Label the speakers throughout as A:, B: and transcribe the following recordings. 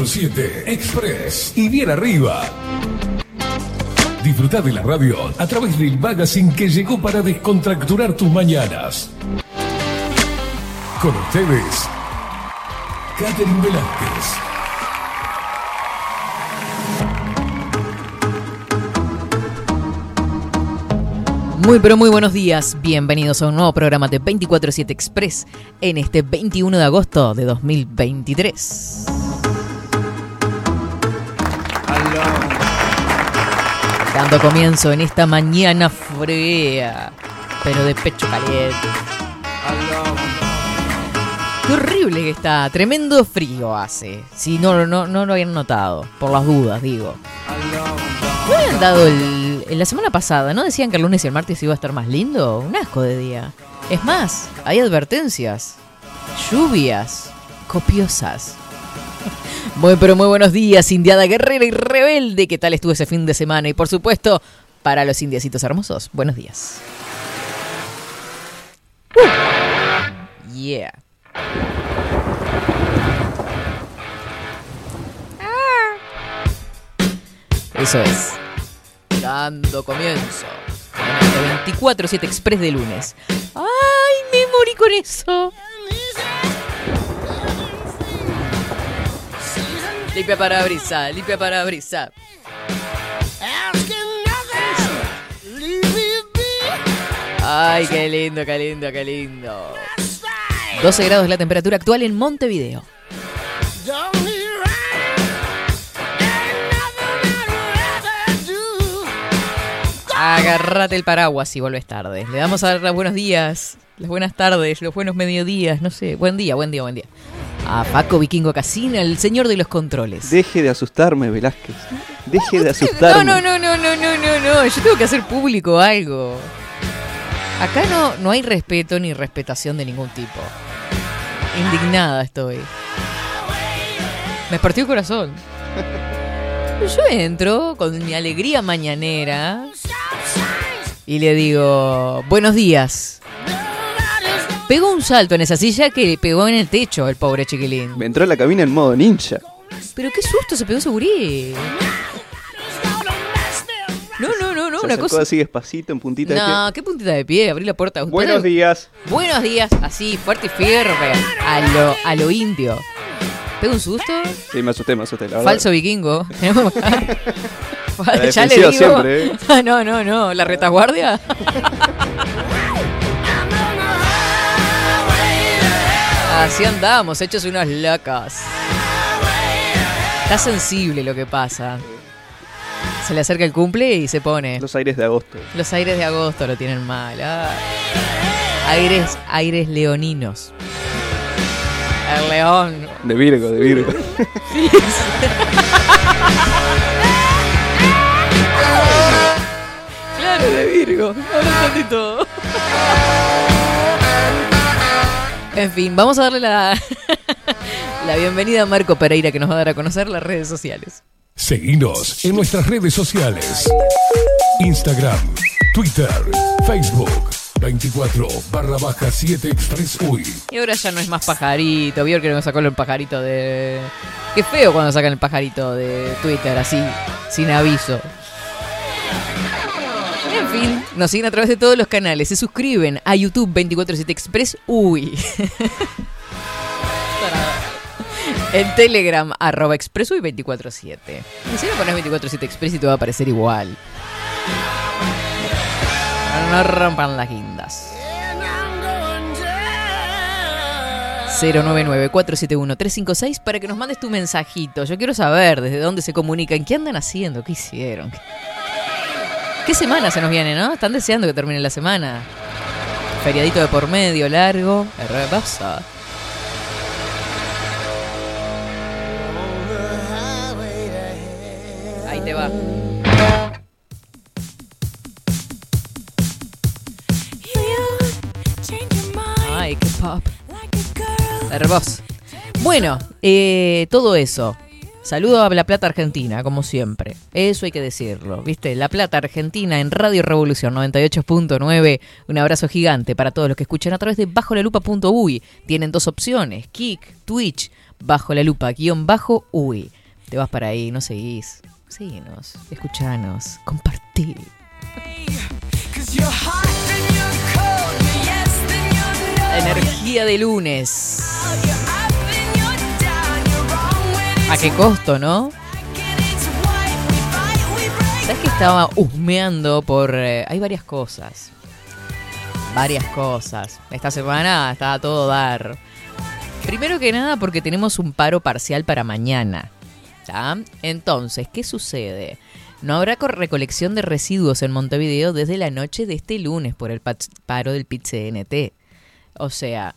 A: Estás en 24-7 Express y bien arriba. Disfruta de la radio a través del magazine que llegó para descontracturar tus mañanas. Con ustedes, Catherine Velázquez.
B: Muy pero muy buenos días, bienvenidos a un nuevo programa de 24-7 Express en este 21 de agosto de 2023. Dando comienzo en esta mañana fría, pero de pecho caliente. Qué horrible que está, tremendo frío hace. Si no, no, no lo habían notado, por las dudas, digo. ¿No habían dado el, la semana pasada? ¿No decían que el lunes y el martes iba a estar más lindo? Un asco de día. Es más, hay advertencias. Lluvias copiosas. Muy pero muy buenos días, indiada guerrera y rebelde. ¿Qué tal estuvo ese fin de semana? Y por supuesto, para los indiecitos hermosos, buenos días. Uh. Yeah. Eso es. Dando comienzo. En este 24-7 Express de lunes. ¡Ay, me morí con eso! Limpia para brisa, limpia para brisa. Ay, qué lindo, qué lindo, qué lindo. 12 grados la temperatura actual en Montevideo. Agarrate el paraguas si vuelves tarde. Le damos a dar los buenos días, las buenas tardes, los buenos mediodías, no sé. Buen día, buen día, buen día. A Paco Vikingo Casina, el señor de los controles.
C: Deje de asustarme, Velázquez. Deje de asustarme.
B: No, no, no, no, no, no, no. Yo tengo que hacer público algo. Acá no, no hay respeto ni respetación de ningún tipo. Indignada estoy. Me partió el corazón. Yo entro con mi alegría mañanera y le digo, buenos días. Pegó un salto en esa silla que pegó en el techo el pobre chiquilín.
C: Me entró a la cabina en modo ninja.
B: Pero qué susto se pegó ese gurí. No, no, no, no,
C: Se
B: una cosa.
C: así despacito, en puntita de
B: No, qué puntita de pie, abrí la puerta.
C: Buenos días.
B: Buenos días, así, fuerte y firme, a lo, a lo indio. ¿Pega un susto?
C: Sí, me asusté, me asusté, la verdad.
B: Falso vikingo. Ya le digo.
C: siempre, ¿eh?
B: No, no, no. La retaguardia. Así andamos, hechos unos locos. Está sensible lo que pasa. Se le acerca el cumple y se pone.
C: Los aires de agosto.
B: Los aires de agosto lo tienen mal. ah. Aires, aires leoninos. El león.
C: De Virgo, de Virgo.
B: Claro, de Virgo. Ahora entendí todo. En fin, vamos a darle la, la bienvenida a Marco Pereira que nos va a dar a conocer las redes sociales.
A: Seguinos en nuestras redes sociales. Instagram, Twitter, Facebook, 24 barra baja 7 Express UI.
B: Y ahora ya no es más pajarito. Vieron que nos sacó el pajarito de. Qué feo cuando sacan el pajarito de Twitter así, sin aviso. En fin, nos siguen a través de todos los canales. Se suscriben a YouTube 247 Express. Uy. En Telegram, arroba Express Uy 247. Y si no pones 247 Express y te va a aparecer igual. No rompan las guindas. 099-471-356 para que nos mandes tu mensajito. Yo quiero saber desde dónde se comunican, qué andan haciendo, qué hicieron. ¿Qué semana se nos viene, no? Están deseando que termine la semana. Feriadito de por medio, largo. Hermoso. Ahí te va. Ay, qué pop. Hermoso. Bueno, eh, todo eso. Saludo a La Plata Argentina, como siempre. Eso hay que decirlo, ¿viste? La Plata Argentina en Radio Revolución 98.9. Un abrazo gigante para todos los que escuchan a través de bajolalupa.uy. Tienen dos opciones, Kik, Twitch. bajo la lupa, guion bajo, uy. Te vas para ahí, no seguís. Síguenos, escuchanos, compartí. Energía de lunes. ¿A qué costo, no? ¿Sabes que estaba husmeando por... Eh, hay varias cosas. Varias cosas. Esta semana está todo dar. Primero que nada porque tenemos un paro parcial para mañana. Entonces, ¿qué sucede? No habrá recolección de residuos en Montevideo desde la noche de este lunes por el paro del PIT-CNT. O sea,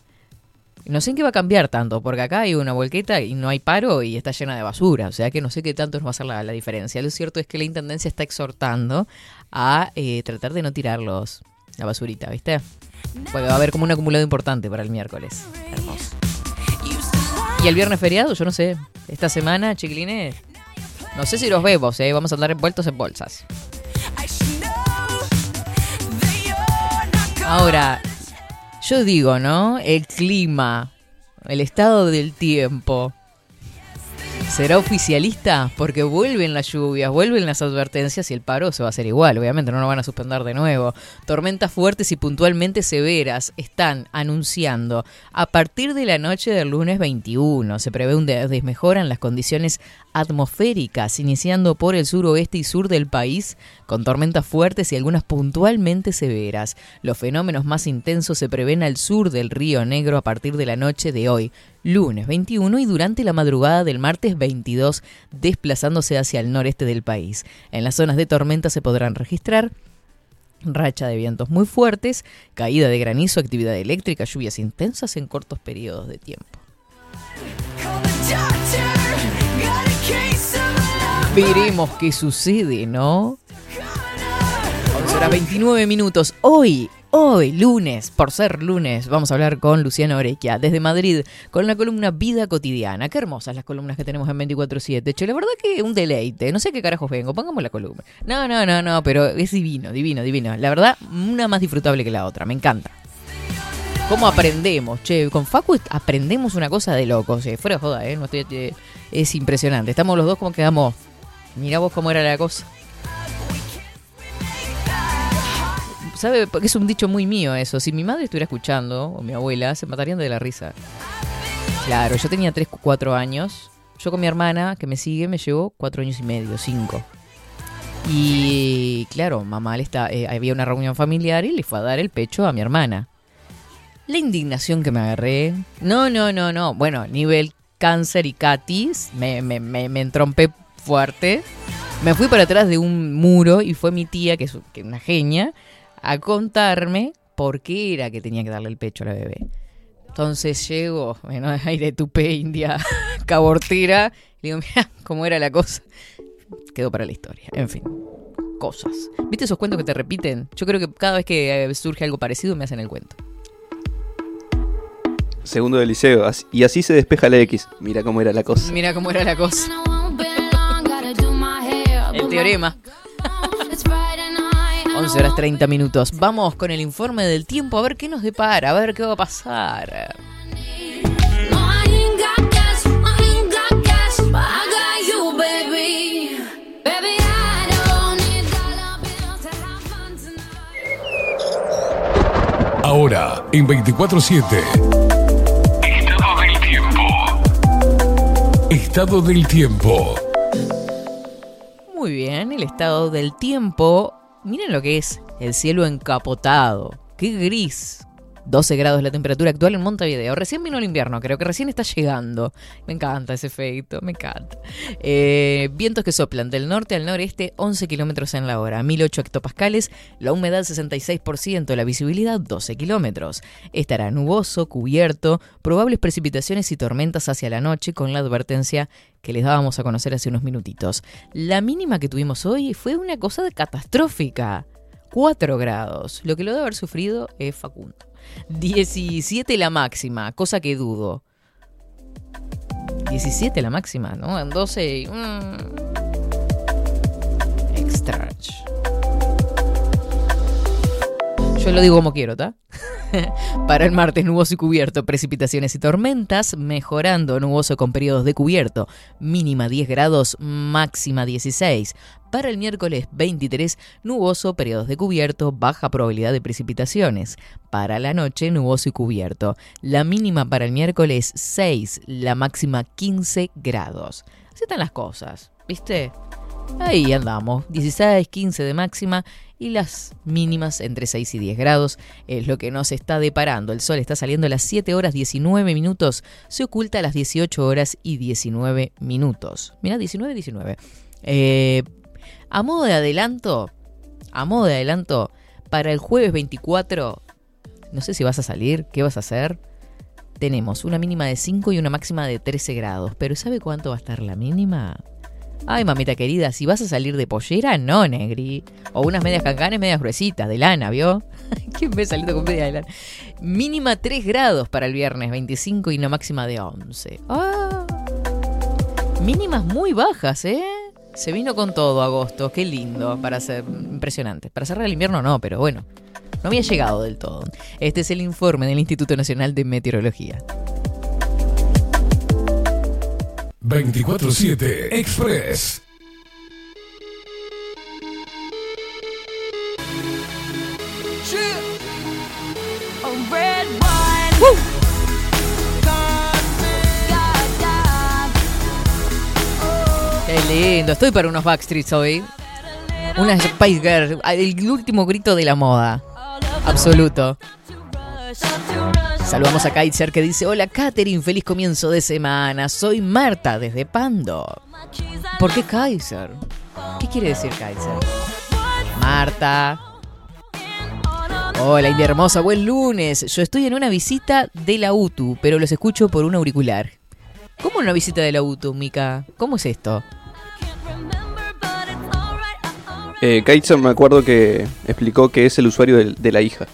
B: no sé en qué va a cambiar tanto, porque acá hay una volqueta y no hay paro y está llena de basura. O sea que no sé qué tanto nos va a hacer la, diferencia. Lo cierto es que la Intendencia está exhortando a eh, tratar de no tirarlos, la basurita, ¿viste? Va a haber como un acumulado importante para el miércoles. Hermoso. Y el viernes feriado, yo no sé. Esta semana, chiquilines, no sé si los vemos, ¿eh? Vamos a andar envueltos en bolsas. Ahora, yo digo, ¿no? El clima, el estado del tiempo. ¿Será oficialista? Porque vuelven las lluvias, vuelven las advertencias y el paro se va a hacer igual. Obviamente no lo van a suspender de nuevo. Tormentas fuertes y puntualmente severas están anunciando a partir de la noche del lunes 21. Se prevé un desmejora en las condiciones atmosféricas, iniciando por el suroeste y sur del país, con tormentas fuertes y algunas puntualmente severas. Los fenómenos más intensos se prevén al sur del Río Negro a partir de la noche de hoy, lunes 21 y durante la madrugada del martes 22, desplazándose hacia el noreste del país. En las zonas de tormenta se podrán registrar racha de vientos muy fuertes, caída de granizo, actividad eléctrica, lluvias intensas en cortos periodos de tiempo. Veremos qué sucede, ¿no? 11 horas 29 minutos. Hoy, hoy, lunes, por ser lunes, vamos a hablar con Luciana Orequia desde Madrid con la columna Vida Cotidiana. Qué hermosas las columnas que tenemos en 24-7. Che, la verdad que un deleite. No sé qué carajos vengo. Pongamos la columna. No, no, no, no, pero es divino, divino, divino. La verdad, una más disfrutable que la otra. Me encanta. ¿Cómo aprendemos? Che, con Facu aprendemos una cosa de locos. Eh. Fuera de joda, ¿eh? No estoy, eh, es impresionante. Estamos los dos como quedamos Mira vos cómo era la cosa. ¿Sabe? Porque es un dicho muy mío eso. Si mi madre estuviera escuchando, o mi abuela, se matarían de la risa. Claro, yo tenía 3, 4 años. Yo con mi hermana, que me sigue, me llevó 4 años y medio, 5. Y claro, mamá le está, eh, había una reunión familiar y le fue a dar el pecho a mi hermana. La indignación que me agarré. No, no, no, no. Bueno, nivel cáncer y catis. Me, me, me, me entrompé fuerte. Me fui para atrás de un muro y fue mi tía, que es una genia, a contarme por qué era que tenía que darle el pecho a la bebé. Entonces llego, bueno, aire tupé, india, cabortera, le digo, mira cómo era la cosa. Quedó para la historia. En fin, cosas. ¿Viste esos cuentos que te repiten? Yo creo que cada vez que eh, surge algo parecido me hacen el cuento.
C: Segundo del liceo, y así se despeja la X. Mira cómo era la cosa.
B: Mira cómo era la cosa teorema. 11 horas 30 minutos. Vamos con el informe del tiempo a ver qué nos depara, a ver qué va a pasar.
A: Ahora, en 24-7. Estado del tiempo. Estado del tiempo.
B: Muy bien, el estado del tiempo. Miren lo que es el cielo encapotado. Qué gris. 12 grados la temperatura actual en Montevideo. Recién vino el invierno, creo que recién está llegando. Me encanta ese efecto, me encanta. Eh, vientos que soplan del norte al noreste, 11 kilómetros en la hora, 1008 hectopascales, la humedad 66%, la visibilidad 12 kilómetros. Estará nuboso, cubierto, probables precipitaciones y tormentas hacia la noche, con la advertencia que les dábamos a conocer hace unos minutitos. La mínima que tuvimos hoy fue una cosa de catastrófica. 4 grados. Lo que lo debe haber sufrido es Facundo. 17 la máxima, cosa que dudo. 17 la máxima, ¿no? En 12. Mmm, Yo lo digo como quiero, ¿está? Para el martes, nuboso y cubierto, precipitaciones y tormentas, mejorando nuboso con periodos de cubierto, mínima 10 grados, máxima 16. Para el miércoles 23, nuboso, periodos de cubierto, baja probabilidad de precipitaciones. Para la noche, nuboso y cubierto. La mínima para el miércoles 6, la máxima 15 grados. Así están las cosas, ¿viste? Ahí andamos, 16, 15 de máxima y las mínimas entre 6 y 10 grados es lo que nos está deparando. El sol está saliendo a las 7 horas 19 minutos, se oculta a las 18 horas y 19 minutos. Mira, 19, 19. Eh, a modo de adelanto, a modo de adelanto, para el jueves 24, no sé si vas a salir, qué vas a hacer. Tenemos una mínima de 5 y una máxima de 13 grados, pero ¿sabe cuánto va a estar la mínima? Ay, mamita querida, si vas a salir de pollera, no, negri. O unas medias cancanes, medias gruesitas, de lana, ¿vio? ¿Quién ve saliendo con media de lana? Mínima 3 grados para el viernes 25 y una máxima de 11. Ah, mínimas muy bajas, ¿eh? Se vino con todo agosto, qué lindo, para ser impresionante. Para cerrar el invierno no, pero bueno, no había llegado del todo. Este es el informe del Instituto Nacional de Meteorología.
A: 24-7 Express.
B: Qué lindo, estoy para unos Backstreets hoy. Una Spice Girl, el último grito de la moda. Absoluto. Saludamos a Kaiser que dice, hola Katherine, feliz comienzo de semana. Soy Marta desde Pando. ¿Por qué Kaiser? ¿Qué quiere decir Kaiser? Marta. Hola India Hermosa, buen lunes. Yo estoy en una visita de la UTU, pero los escucho por un auricular. ¿Cómo una visita de la UTU, Mika? ¿Cómo es esto?
C: Eh, Kaiser me acuerdo que explicó que es el usuario de, la hija.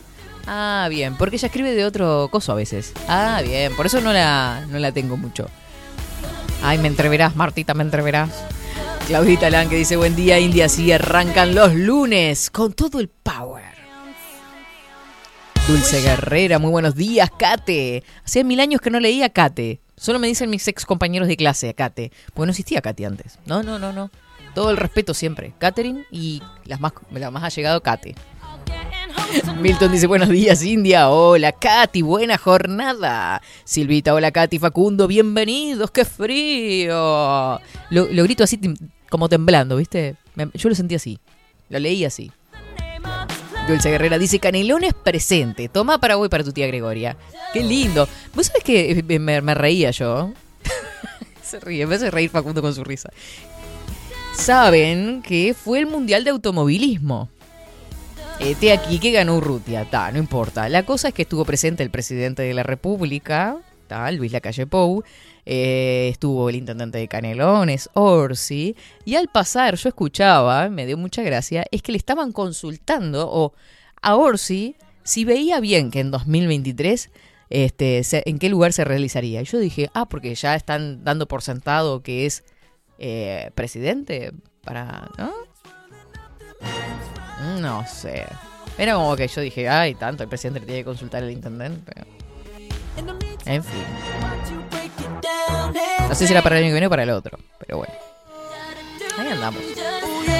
B: Ah, bien, porque ella escribe de otro coso a veces. Ah, bien, por eso no la, no la tengo mucho. Ay, me entreverás, Martita, me entreverás. Claudita Lan que dice, buen día, India, sí, arrancan los lunes con todo el power. Dulce Guerrera, muy buenos días, Kate. Hacía mil años que no leía Kate. Solo me dicen mis ex compañeros de clase, Kate. Porque no existía Kate antes. No, no, no, no. Todo el respeto siempre. Catherine y las más, la más ha llegado Kate. Milton dice buenos días India, hola Katy, buena jornada. Silvita, hola Katy, Facundo, bienvenidos, qué frío. Lo, lo grito así como temblando, ¿viste? Yo lo sentí así, lo leí así. Dulce Guerrera dice Canelones presente, toma Paraguay para tu tía Gregoria. Qué lindo. ¿Vos sabés que me, me reía yo? se ríe, me hace reír Facundo con su risa. Saben que fue el Mundial de Automovilismo. Este aquí que ganó Urrutia, ta, no importa. La cosa es que estuvo presente el presidente de la República, ta, Luis Lacalle Pou, eh, estuvo el intendente de Canelones, Orsi, y al pasar yo escuchaba, me dio mucha gracia, es que le estaban consultando o a Orsi si veía bien que en 2023 este, en qué lugar se realizaría. Y yo dije, ah, porque ya están dando por sentado que es eh, presidente para... ¿no? No sé. Era como que yo dije, ay, tanto, el presidente le tiene que consultar al intendente. En fin. No sé si era para el año que viene o para el otro, pero bueno. Ahí andamos.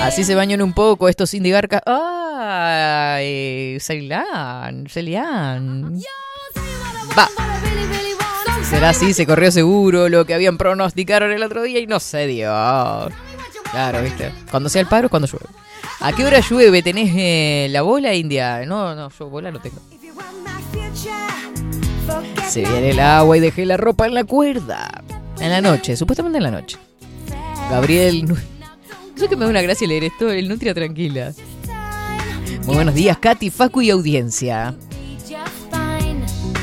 B: Así se bañan un poco estos indigarcas. ¡Ay! Ceilán, Celian. Va. Será así, se corrió seguro lo que habían pronosticado el otro día y no se dio. Claro, ¿viste? Cuando sea el paro cuando llueve. ¿A qué hora llueve? ¿Tenés eh, la bola india? No, no, yo bola no tengo. Se viene el agua y dejé la ropa en la cuerda. En la noche, supuestamente en la noche. Gabriel. Yo que me da una gracia leer esto, el Nutria Tranquila. Muy buenos días, Katy, Facu y audiencia.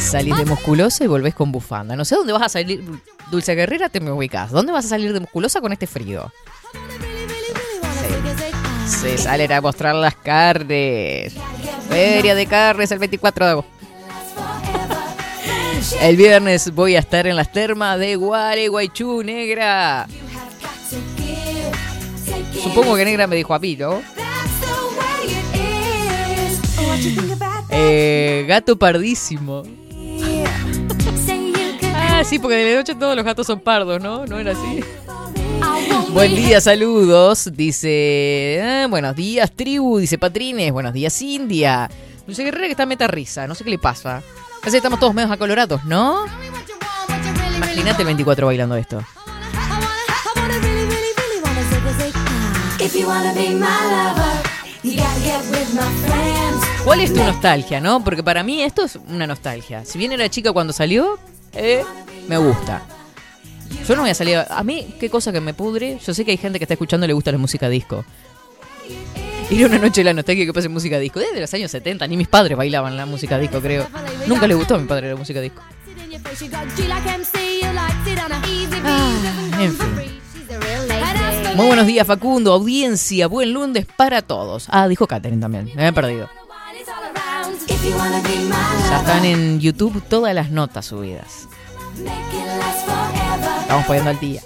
B: Salís de musculosa y volvés con bufanda. No sé dónde vas a salir. Dulce Guerrera, te me ubicas. ¿Dónde vas a salir de musculosa con este frío? Se salen a mostrar las carnes. Feria de carnes el 24 de agosto. El viernes voy a estar en las termas de Gualeguaychú, negra. Supongo que negra me dijo a mí, ¿no? Eh, gato pardísimo. Ah, sí, porque de noche todos los gatos son pardos, ¿no? ¿No era así? Buen día, saludos. Dice. ah, buenos días, tribu. Dice Patrines. Buenos días, India. Dulce Guerrera que está meta risa. No sé qué le pasa. Parece que estamos todos medio acolorados, ¿no? Imagínate el 24 bailando esto. ¿Cuál es tu nostalgia, no? Porque para mí esto es una nostalgia. Si bien era chica cuando salió, eh, me gusta. Yo no voy a salir. A mí, qué cosa que me pudre. Yo sé que hay gente que está escuchando y le gusta la música disco. Ir una noche de la nostalgia que pase música disco. Desde los años 70, ni mis padres bailaban la música disco, creo. Nunca le gustó a mi padre la música disco. Ah. Muy buenos días, Facundo. Audiencia, buen lunes para todos. Ah, dijo Katherine también. Me he perdido. Ya están en YouTube todas las notas subidas. Estamos poniendo al día.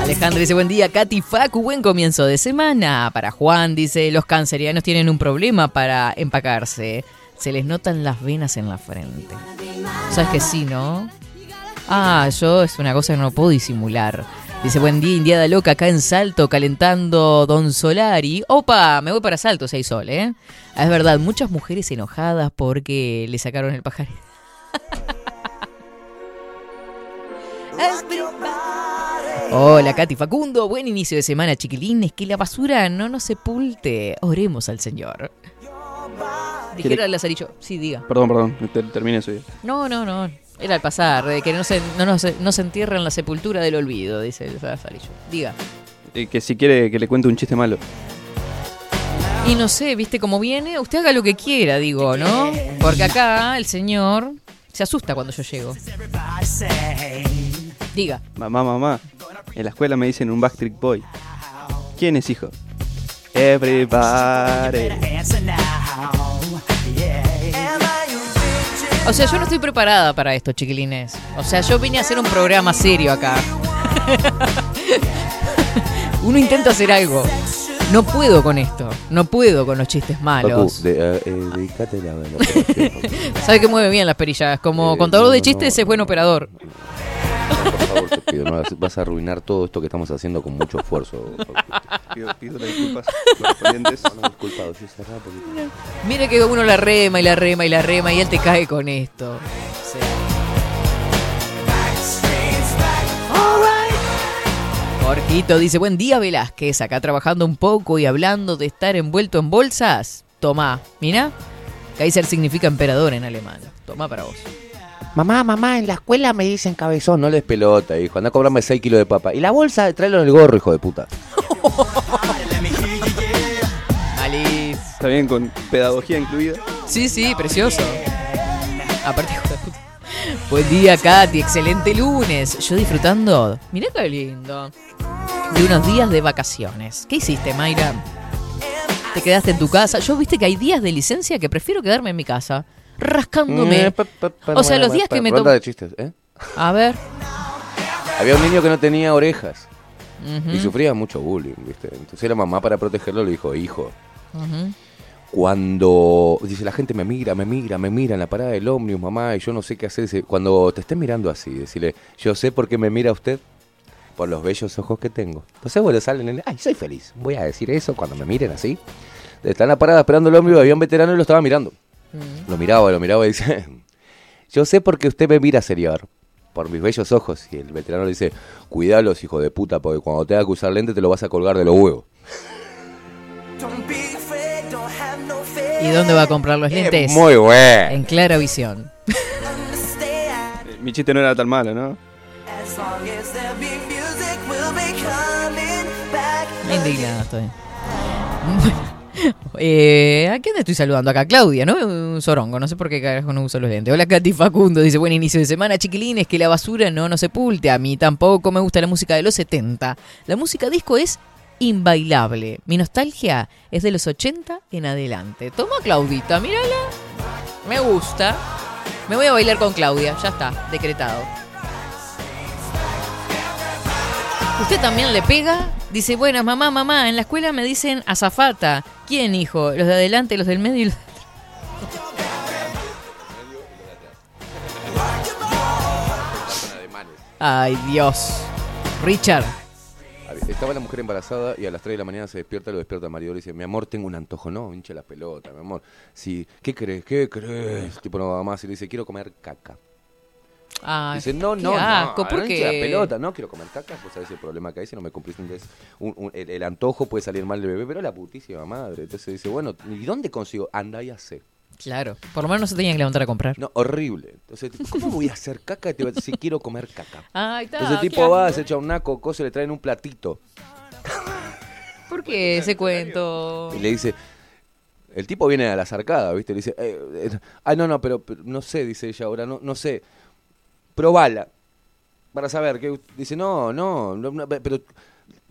B: Alejandro dice, buen día, Katy Facu, buen comienzo de semana. Para Juan dice, los cancerianos tienen un problema para empacarse. Se les notan las venas en la frente. ¿Sabes que sí, no? Ah, yo es una cosa que no puedo disimular. Dice, buen día, Indiada Loca, acá en Salto, calentando Don Solari. Opa, me voy para Salto, si hay sol, ¿eh? Ah, Es verdad, muchas mujeres enojadas porque le sacaron el pajarito. Hola, Katy Facundo. Buen inicio de semana, chiquilines. Que la basura no nos sepulte. Oremos al Señor. Dijera el Lazarillo. Sí, diga.
C: Perdón, perdón, ter- terminé eso ya.
B: No, no, no. Era al pasar, de que no se, no, nos- no se entierra en la sepultura del olvido, dice el Lazarillo. Diga.
C: Eh, que si quiere que le cuente un chiste malo.
B: Y no sé, viste cómo viene. Usted haga lo que quiera, digo, ¿no? Porque acá el señor se asusta cuando yo llego. Diga.
C: Mamá, mamá. En la escuela me dicen un Backstreet Boy. ¿Quién es hijo? Everybody.
B: O sea, yo no estoy preparada para esto, chiquilines. O sea, yo vine a hacer un programa serio acá. Uno intenta hacer algo. No puedo con esto. No puedo con los chistes malos.
D: de, eh, eh, la, la.
B: Sabe que mueve bien las perillas. Como
D: Eh,
B: contador
D: no,
B: de chistes
D: no.
B: es buen operador.
D: Favor, te pido, no, vas- a arruinar todo esto que estamos haciendo con mucho esfuerzo.
C: Pido, pido las disculpas correspondientes.
D: No, sí.
B: Mire que uno la rema y la rema y la rema y él te cae con esto. O sea. Jorgito dice, buen día Velázquez, acá trabajando un poco y hablando de estar envuelto en bolsas. Tomá, mira. Kaiser significa emperador en alemán. Tomá para vos.
D: Mamá, mamá, en la escuela me dicen cabezón. No les pelota, hijo. Anda a cobrarme 6 kilos de papa. Y la bolsa, tráelo en el gorro, hijo de puta.
B: Malís.
C: Está bien, con pedagogía incluida.
B: Sí, sí, precioso. Aparte, hijo de puta. Buen día, Katy. Excelente lunes. Yo disfrutando. Mirá qué lindo. De unos días de vacaciones. ¿Qué hiciste, Mayra? ¿Te quedaste en tu casa? Yo viste que hay días de licencia que prefiero quedarme en mi casa. Rascándome.
D: Eh,
B: O sea, los días que me
D: ronda
B: to-
D: de chistes, ¿eh?
B: A ver.
D: Había un niño que no tenía orejas y sufría mucho bullying, ¿viste? Entonces la mamá para protegerlo le dijo, hijo, cuando dice la gente me mira, me mira, me mira en la parada del ómnibus, mamá, y yo no sé qué hacer, dice, cuando te estén mirando así, decirle, yo sé por qué me mira usted, por los bellos ojos que tengo. Entonces, bueno, salen en, ay, soy feliz, voy a decir eso cuando me miren así. Está en la parada esperando el ómnibus, había un veterano y lo estaba mirando. Lo miraba, lo miraba y dice, yo sé por qué usted me mira, señor, por mis bellos ojos. Y el veterano le dice, cuidalos, hijo de puta, porque cuando tenga que usar lente te lo vas a colgar de los huevos.
B: ¿Y dónde va a comprar los lentes?
D: Muy bueno.
B: En clara visión.
C: Mi chiste no era tan malo, ¿no?
B: Indignada estoy. Eh, ¿A quién estoy saludando acá? Claudia, ¿no? Un sorongo, no sé por qué carajo no uso los lentes. Hola Katy Facundo, dice buen inicio de semana, chiquilines, que la basura no nos sepulte. A mí tampoco me gusta la música de los 70. La música disco es inbailable. Mi nostalgia es de los 80 en adelante. Toma Claudita, mírala. Me gusta. Me voy a bailar con Claudia, ya está, decretado. ¿Usted también le pega? Dice, bueno, mamá, mamá, en la escuela me dicen azafata. ¿Quién, hijo? ¿Los de adelante, los del medio y los... de atrás? Ay, Dios. Richard.
D: Ah, estaba la mujer embarazada y a las 3 de la mañana se despierta, lo despierta marido y le dice, mi amor, tengo un antojo, no, hincha la pelota, mi amor. Sí, ¿qué crees? ¿Qué crees? El tipo no va más y le dice, quiero comer caca.
B: Ay,
D: Dice, no, no, no,
B: ¿por
D: no hinche la pelota, no quiero comer caca, pues sabes el problema que hay si no me cumplís un un- un- el, el antojo puede salir mal del bebé, pero la putísima madre. Entonces dice, bueno, ¿y dónde consigo? Anda y hace.
B: Claro, por lo menos no se tenían que levantar a comprar.
D: No, horrible. Entonces, ¿cómo voy a hacer caca? Decir, quiero comer caca.
B: Ay.
D: Entonces el tipo va, se echa un naco, cosa, le traen un platito.
B: ¿Por qué ese cuento?
D: Y le dice, el tipo viene a la zarcada, ¿viste? Le dice, eh, eh, ay, no, no, pero, pero no sé, dice ella ahora, no, no sé. Probala. Para saber, que dice, no, no, no, no, pero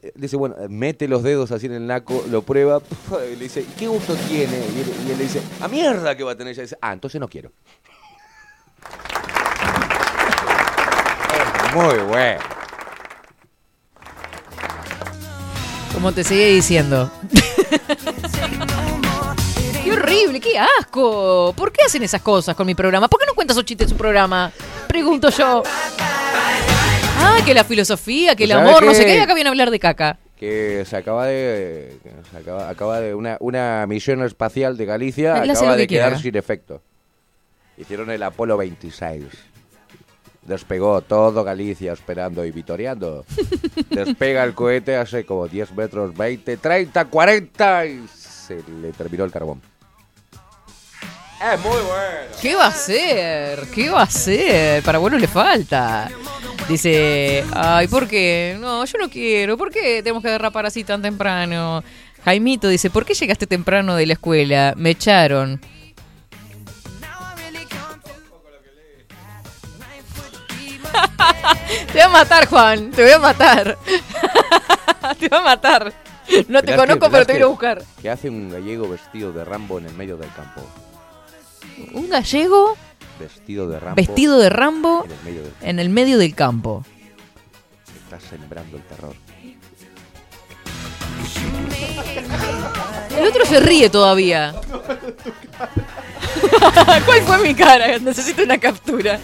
D: eh, dice, bueno, mete los dedos así en el naco, lo prueba, y le dice, ¿y qué gusto tiene? Y él, y él le dice, a mierda que va a tener ella. dice, ah, entonces no quiero. Es muy bueno.
B: Como te sigue diciendo. ¡Qué horrible! ¡Qué asco! ¿Por qué hacen esas cosas con mi programa? ¿Por qué no cuentas esos chistes en su programa? Pregunto yo. Ah, que la filosofía, que el
D: ¿Sabe
B: amor, no sé
D: qué?
B: y Acá viene a hablar de caca.
D: que se acaba de se acaba, acaba de una, una misión espacial de Galicia acaba
B: lo que
D: de quedar
B: quiera.
D: sin efecto. Hicieron el Apolo 26. Despegó todo Galicia esperando y vitoreando. Despega el cohete hace como 10 metros, 20, 30, 40 y se le terminó el carbón. Es muy bueno.
B: ¿Qué va a hacer? ¿Qué va a hacer? Para bueno le falta. Dice, ay, ¿por qué? No, yo no quiero. ¿Por qué tenemos que derrapar así tan temprano? Jaimito dice, ¿por qué llegaste temprano de la escuela? Me echaron. te voy a matar, Juan. Te voy a matar. te voy a matar. No te
D: Mirá
B: conozco,
D: que-
B: pero te voy a buscar.
D: ¿Qué hace un gallego vestido de Rambo en el medio del campo?
B: Un gallego
D: Vestido de Rambo
B: vestido de Rambo
D: en el medio del
B: en el medio del campo.
D: Está sembrando el terror.
B: El otro se ríe todavía. ¿Cuál fue mi cara? Necesito una captura.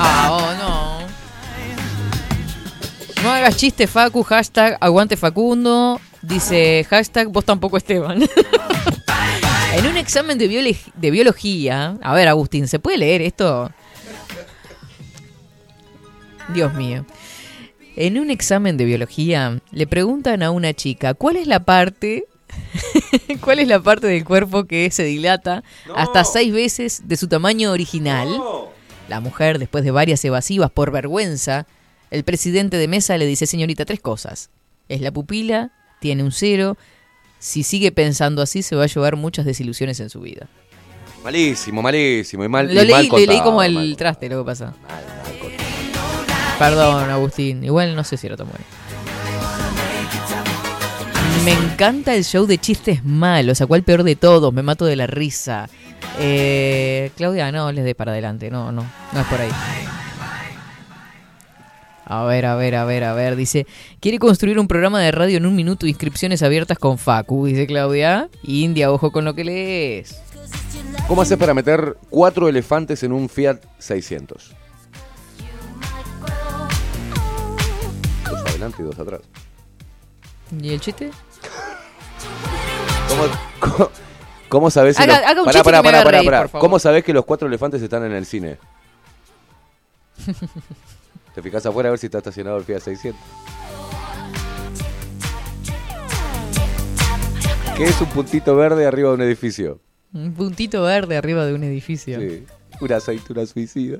B: Ah, oh, no. Hagas chiste, Facu, hashtag aguante Facundo. Dice hashtag vos tampoco Esteban. en un examen de biología. A ver, Agustín, ¿se puede leer esto? Dios mío. En un examen de biología le preguntan a una chica cuál es la parte cuál es la parte del cuerpo que se dilata hasta seis veces de su tamaño original. La mujer, después de varias evasivas por vergüenza, el presidente de mesa le dice, señorita, tres cosas. Es la pupila, tiene un cero. Si sigue pensando así, se va a llevar muchas desilusiones en su vida.
D: Malísimo, malísimo. Y mal,
B: Lo
D: y mal
B: leí, le leí como el
D: mal-
B: traste lo que pasa.
D: mal.
B: Perdón, Agustín. Igual no sé si era tan bueno. Me encanta el show de chistes malos. ¿A cuál peor de todos? Me mato de la risa. Eh, Claudia, no les dé para adelante. No, no. No es por ahí. A ver, a ver, a ver, a ver. Dice, quiere construir un programa de radio en un minuto, inscripciones abiertas con Facu, dice Claudia. India, ojo con lo que lees.
D: ¿Cómo haces para meter cuatro elefantes en un Fiat 600? Dos adelante y dos atrás.
B: ¿Y el chiste?
D: ¿Cómo, cómo, cómo sabés si
B: Haga-
D: los-
B: haga un
D: Pará,
B: chiste
D: pará,
B: que me
D: pará,
B: haga
D: pará,
B: reír,
D: pará.
B: por favor.
D: ¿Cómo sabés que los cuatro elefantes están en el cine? Te fijas afuera a ver si está estacionado el Fiat 600. ¿Qué es un puntito verde arriba de un edificio?
B: Un puntito verde arriba de un edificio.
D: Sí. Una aceituna suicida.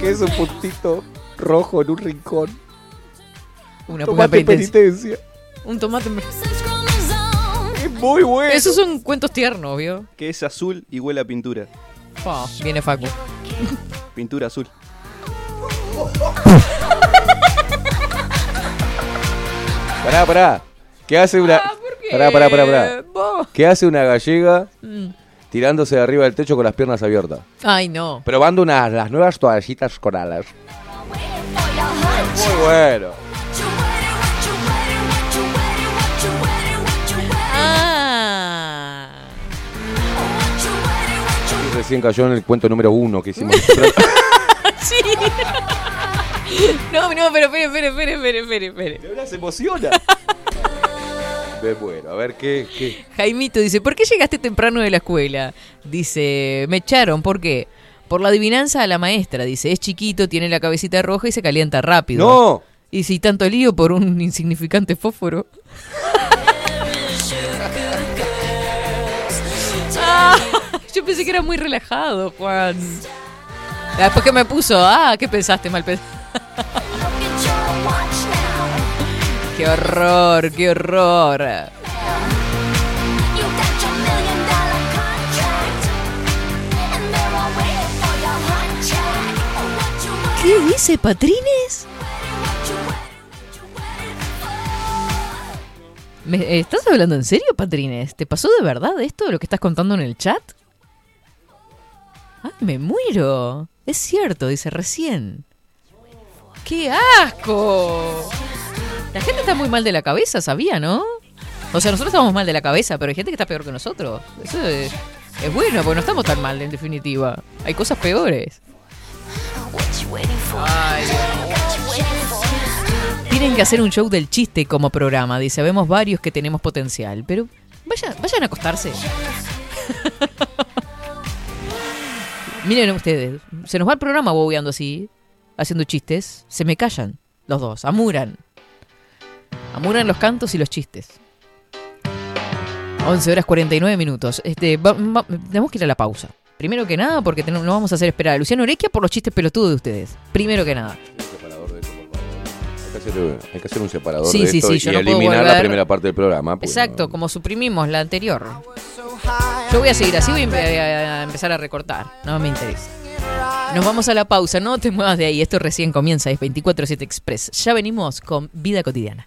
D: ¿Qué es un puntito rojo en un rincón?
B: Una,
D: Tomate
B: penitencia.
D: penitencia.
B: Un tomate.
D: Es muy bueno.
B: Esos son cuentos tiernos, ¿vio?
C: Que es azul y huele a pintura.
B: Viene Facu.
C: Pintura azul.
D: Pará, pará. ¿Qué hace una. Pará, pará, pará, pará.
B: Vos.
D: ¿Qué hace una gallega
B: Mm.
D: tirándose de arriba del techo con las piernas abiertas?
B: Ay, no.
D: Probando unas las nuevas toallitas con alas. Muy bueno. Recién cayó en el cuento número uno que hicimos.
B: Sí. No, no, pero espere, espere, espere, espere, espere, espere.
D: De verdad se emociona. Bueno, a ver qué, qué.
B: Jaimito dice, ¿por qué llegaste temprano de la escuela? Dice, me echaron, ¿por qué? Por la adivinanza a la maestra, dice, es chiquito, tiene la cabecita roja y se calienta rápido.
D: ¡No!
B: Y si tanto lío por un insignificante fósforo. yo pensé que era muy relajado, Juan. Después que me puso, ah, ¿qué pensaste mal pensado? Qué horror, qué horror. ¿Qué dice Patrines? ¿Me, ¿Estás hablando en serio, Patrines? ¿Te pasó de verdad esto de lo que estás contando en el chat? ¡Ay, me muero! Es cierto, dice recién. ¡Qué asco! La gente está muy mal de la cabeza, ¿sabía, no? O sea, nosotros estamos mal de la cabeza, pero hay gente que está peor que nosotros. Eso es, bueno, porque no estamos tan mal, en definitiva. Hay cosas peores. Ay, Tienen que hacer un show del chiste como programa. Dice, vemos varios que tenemos potencial. Pero vayan, vayan a acostarse. Miren ustedes, se nos va el programa bobeando así, haciendo chistes. Se me callan los dos, amuran. Amuran los cantos y los chistes. 11 horas 49 minutos. Este, va- tenemos que ir a la pausa. Primero que nada, porque no vamos a hacer esperar a Luciano Orequia por los chistes pelotudos de ustedes. Primero que nada.
D: Hacer, hay que hacer un separador
B: Sí,
D: de
B: sí,
D: esto
B: sí,
D: y
B: yo no puedo
D: eliminar la primera parte del programa. pues,
B: Exacto,
D: no.
B: como suprimimos la anterior. Yo voy a seguir así, voy a empezar a recortar. No me interesa. Nos vamos a la pausa, no te muevas de ahí. Esto recién comienza, es 24-7 Express. Ya venimos con Vida Cotidiana.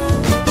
A: Bye.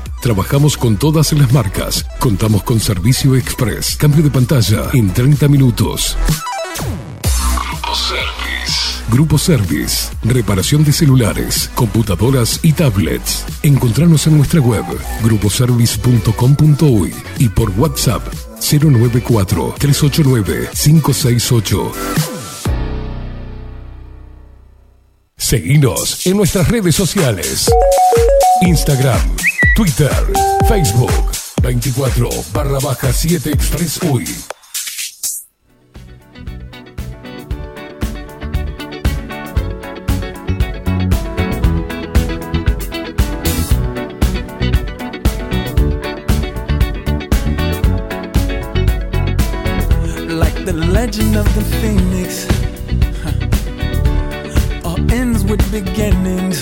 A: Trabajamos con todas las marcas. Contamos con servicio express. Cambio de pantalla en 30 minutos. Grupo Service. Grupo Service. Reparación de celulares, computadoras y tablets. Encontrarnos en nuestra web gruposervice.com.uy y por WhatsApp 094 389 568. Seguinos en nuestras redes sociales. Instagram Twitter, Facebook, 24 barra baja 7X3UI.
E: Like the legend of the phoenix, huh. all ends with beginnings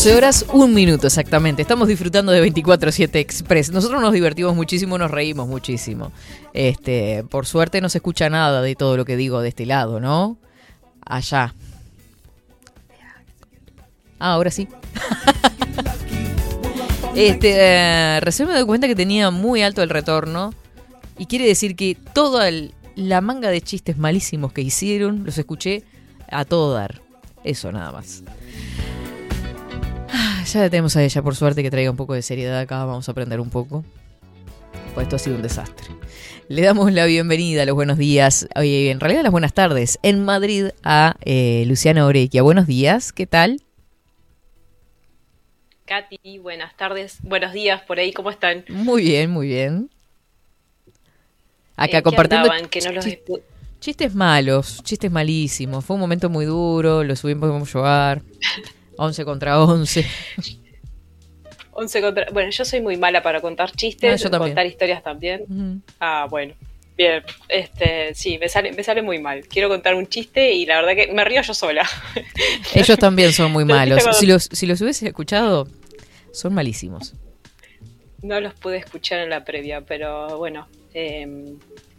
B: 12 horas, un minuto exactamente. Estamos disfrutando de 24-7 Express. Nosotros nos divertimos muchísimo, nos reímos muchísimo. Este, por suerte no se escucha nada de todo lo que digo de este lado, ¿no? Allá. Ah, ahora sí. este, eh, recién me doy cuenta que tenía muy alto el retorno. Y quiere decir que toda el, la manga de chistes malísimos que hicieron, los escuché a todo dar. Eso nada más ya tenemos a ella, por suerte, que traiga un poco de seriedad acá, vamos a aprender un poco. Pues esto ha sido un desastre. Le damos la bienvenida, a los buenos días, oye, en realidad las buenas tardes, en Madrid a eh, Luciana Orequia. Buenos días, ¿qué tal?
F: Katy, buenas tardes, buenos días por ahí, ¿cómo están?
B: Muy bien, muy bien. Acá
F: eh,
B: compartiendo chistes malos, chistes malísimos. Fue un momento muy duro, lo subimos, vamos a llorar. 11 contra 11.
F: 11 contra... Bueno, yo soy muy mala para contar chistes,
B: Ah,
F: contar historias también. Ah, bueno. Bien, este, sí, me sale, me sale muy mal. Quiero contar un chiste y la verdad que me río yo sola.
B: Ellos también son muy malos. Si los, si los hubiese escuchado, son malísimos.
F: No los pude escuchar en la previa, pero bueno, eh,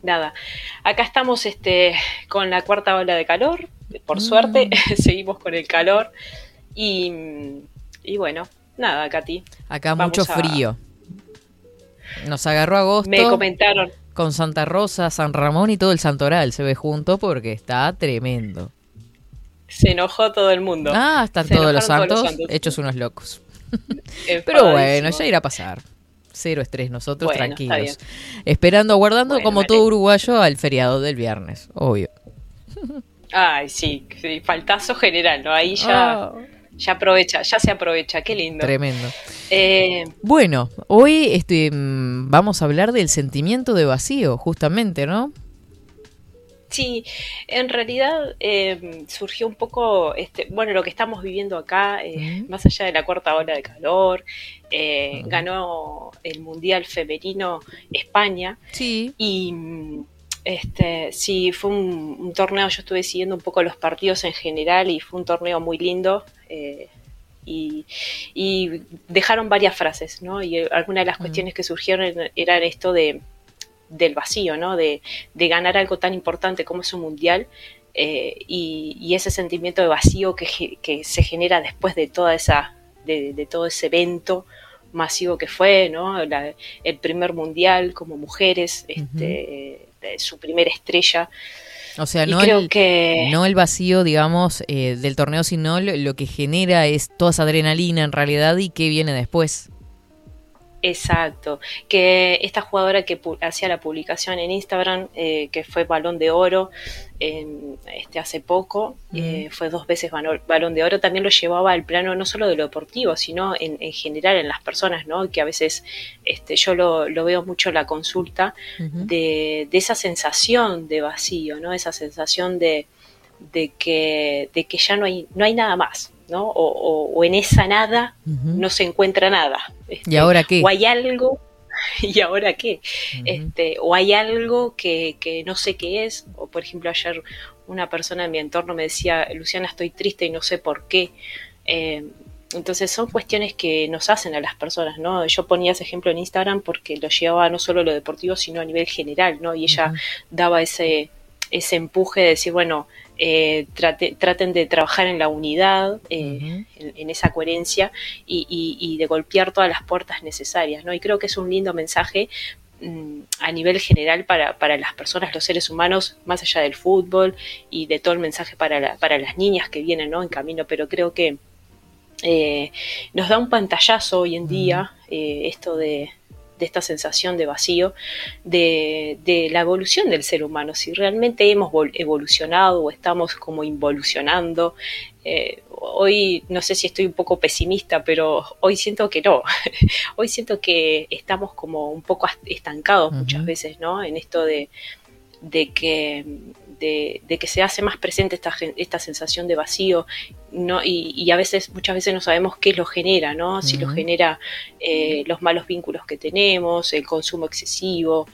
F: nada. Acá estamos este, con la cuarta ola de calor, por
B: Mm.
F: suerte, seguimos con el calor. Y, y bueno, nada, Katy.
B: Acá mucho
F: a-
B: frío. Nos agarró agosto
F: Me comentaron,
B: con Santa Rosa, San Ramón y todo el Santoral se ve junto porque está tremendo.
F: se enojó todo el mundo.
B: Ah, están todos los santos
F: todos los santos.
B: hechos unos locos. Pero bueno, ya irá a pasar. Cero estrés, nosotros
F: Bueno,
B: tranquilos. Esperando, aguardando
F: Bueno,
B: como todo uruguayo al feriado del viernes, obvio.
F: Ay, sí, sí, faltazo general, ¿no? Ahí ya,
B: Ah,
F: ya aprovecha, ya se aprovecha, qué lindo.
B: tremendo.
F: Eh,
B: Bueno, hoy este, mm, vamos a hablar del sentimiento de vacío, justamente, ¿no?
F: sí, en realidad eh, surgió un poco, este, bueno, lo que estamos viviendo acá, eh, más allá de la cuarta ola de calor, eh, ganó el Mundial Femenino España
B: Sí.
F: y este, sí, fue un, un torneo, yo estuve siguiendo un poco los partidos en general y fue un torneo muy lindo. eh, y, y dejaron varias frases, ¿no? Y algunas de las
B: Mm.
F: cuestiones que surgieron eran esto de del vacío, ¿no? De, de ganar algo tan importante como es un mundial eh, y, y ese sentimiento de vacío que, se genera después de toda esa, de, de todo ese evento masivo que fue, ¿no? La- el primer mundial como mujeres, este, su primera estrella.
B: O sea, no
F: creo
B: el,
F: que
B: no el vacío, digamos, eh, del torneo, sino lo, lo que genera es toda esa adrenalina en realidad y qué viene después.
F: Exacto, que esta jugadora que hacía la publicación en Instagram, eh, que fue balón de oro en- este, hace poco, eh, fue dos veces balón de oro, también lo llevaba al plano no solo de lo deportivo, sino en, en general en las personas, ¿no? que a veces este, yo lo, lo veo mucho en la consulta, de, de esa sensación de vacío, ¿no? esa sensación de, de, que, de que ya no hay, no hay nada más, ¿no? o, o- o en esa nada no se encuentra nada.
B: ¿Y
F: Este,
B: ahora qué?
F: o hay algo, ¿y ahora qué? Este, o hay algo que, que no sé qué es, o por ejemplo ayer una persona en mi entorno me decía, Luciana, estoy triste y no sé por qué. Eh, entonces son cuestiones que nos hacen a las personas, ¿no? Yo ponía ese ejemplo en Instagram porque lo llevaba no solo a lo deportivo, sino a nivel general, ¿no? Y ella daba ese, ese empuje de decir, bueno, eh, trate- traten de trabajar en la unidad, eh, en, en esa coherencia y, y- y de golpear todas las puertas necesarias, ¿no? Y creo que es un lindo mensaje mm, a nivel general para, para las personas, los seres humanos, más allá del fútbol y de todo el mensaje para, la- para las niñas que vienen ¿no? en camino, pero creo que eh, nos da un pantallazo hoy en día eh, esto de, de esta sensación de vacío, de, de la evolución del ser humano, si realmente hemos vol- evolucionado o estamos como involucionando. Eh, hoy no sé si estoy un poco pesimista, pero hoy siento que no. hoy siento que estamos como un poco estancados muchas veces, ¿no? En esto de, de que de, de que se hace más presente esta, esta sensación de vacío no y, y a veces muchas veces no sabemos qué lo genera no si lo genera eh, los malos vínculos que tenemos el consumo excesivo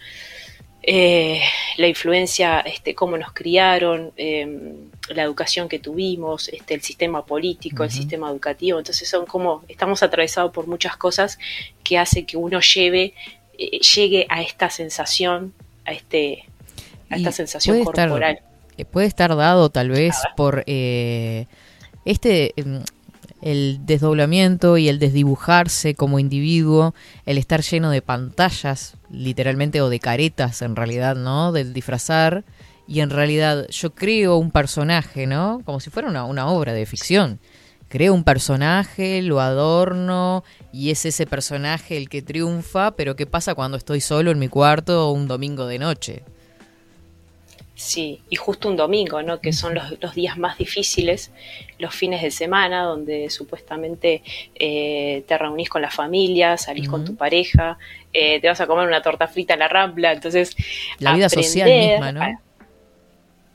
F: eh, la influencia este cómo nos criaron eh, la educación que tuvimos este el sistema político el sistema educativo. Entonces son como estamos atravesados por muchas cosas que hace que uno lleve eh, llegue a esta sensación a este a esta sensación
B: puede
F: corporal.
B: puede estar dado tal vez por este em, el desdoblamiento y el desdibujarse como individuo, el estar lleno de pantallas, literalmente, o de caretas en realidad, ¿no? Del disfrazar. Y en realidad yo creo un personaje, ¿no? Como si fuera una, una obra de ficción. creo un personaje, lo adorno y es ese personaje el que triunfa, pero ¿qué pasa cuando estoy solo en mi cuarto un domingo de noche?
F: Sí, y justo un domingo, ¿no? Que son los, los días más difíciles, los fines de semana, donde supuestamente eh, te reunís con la familia, salís con tu pareja, eh, te vas a comer una torta frita a la rambla, entonces...
B: La vida social misma, ¿no?
F: a-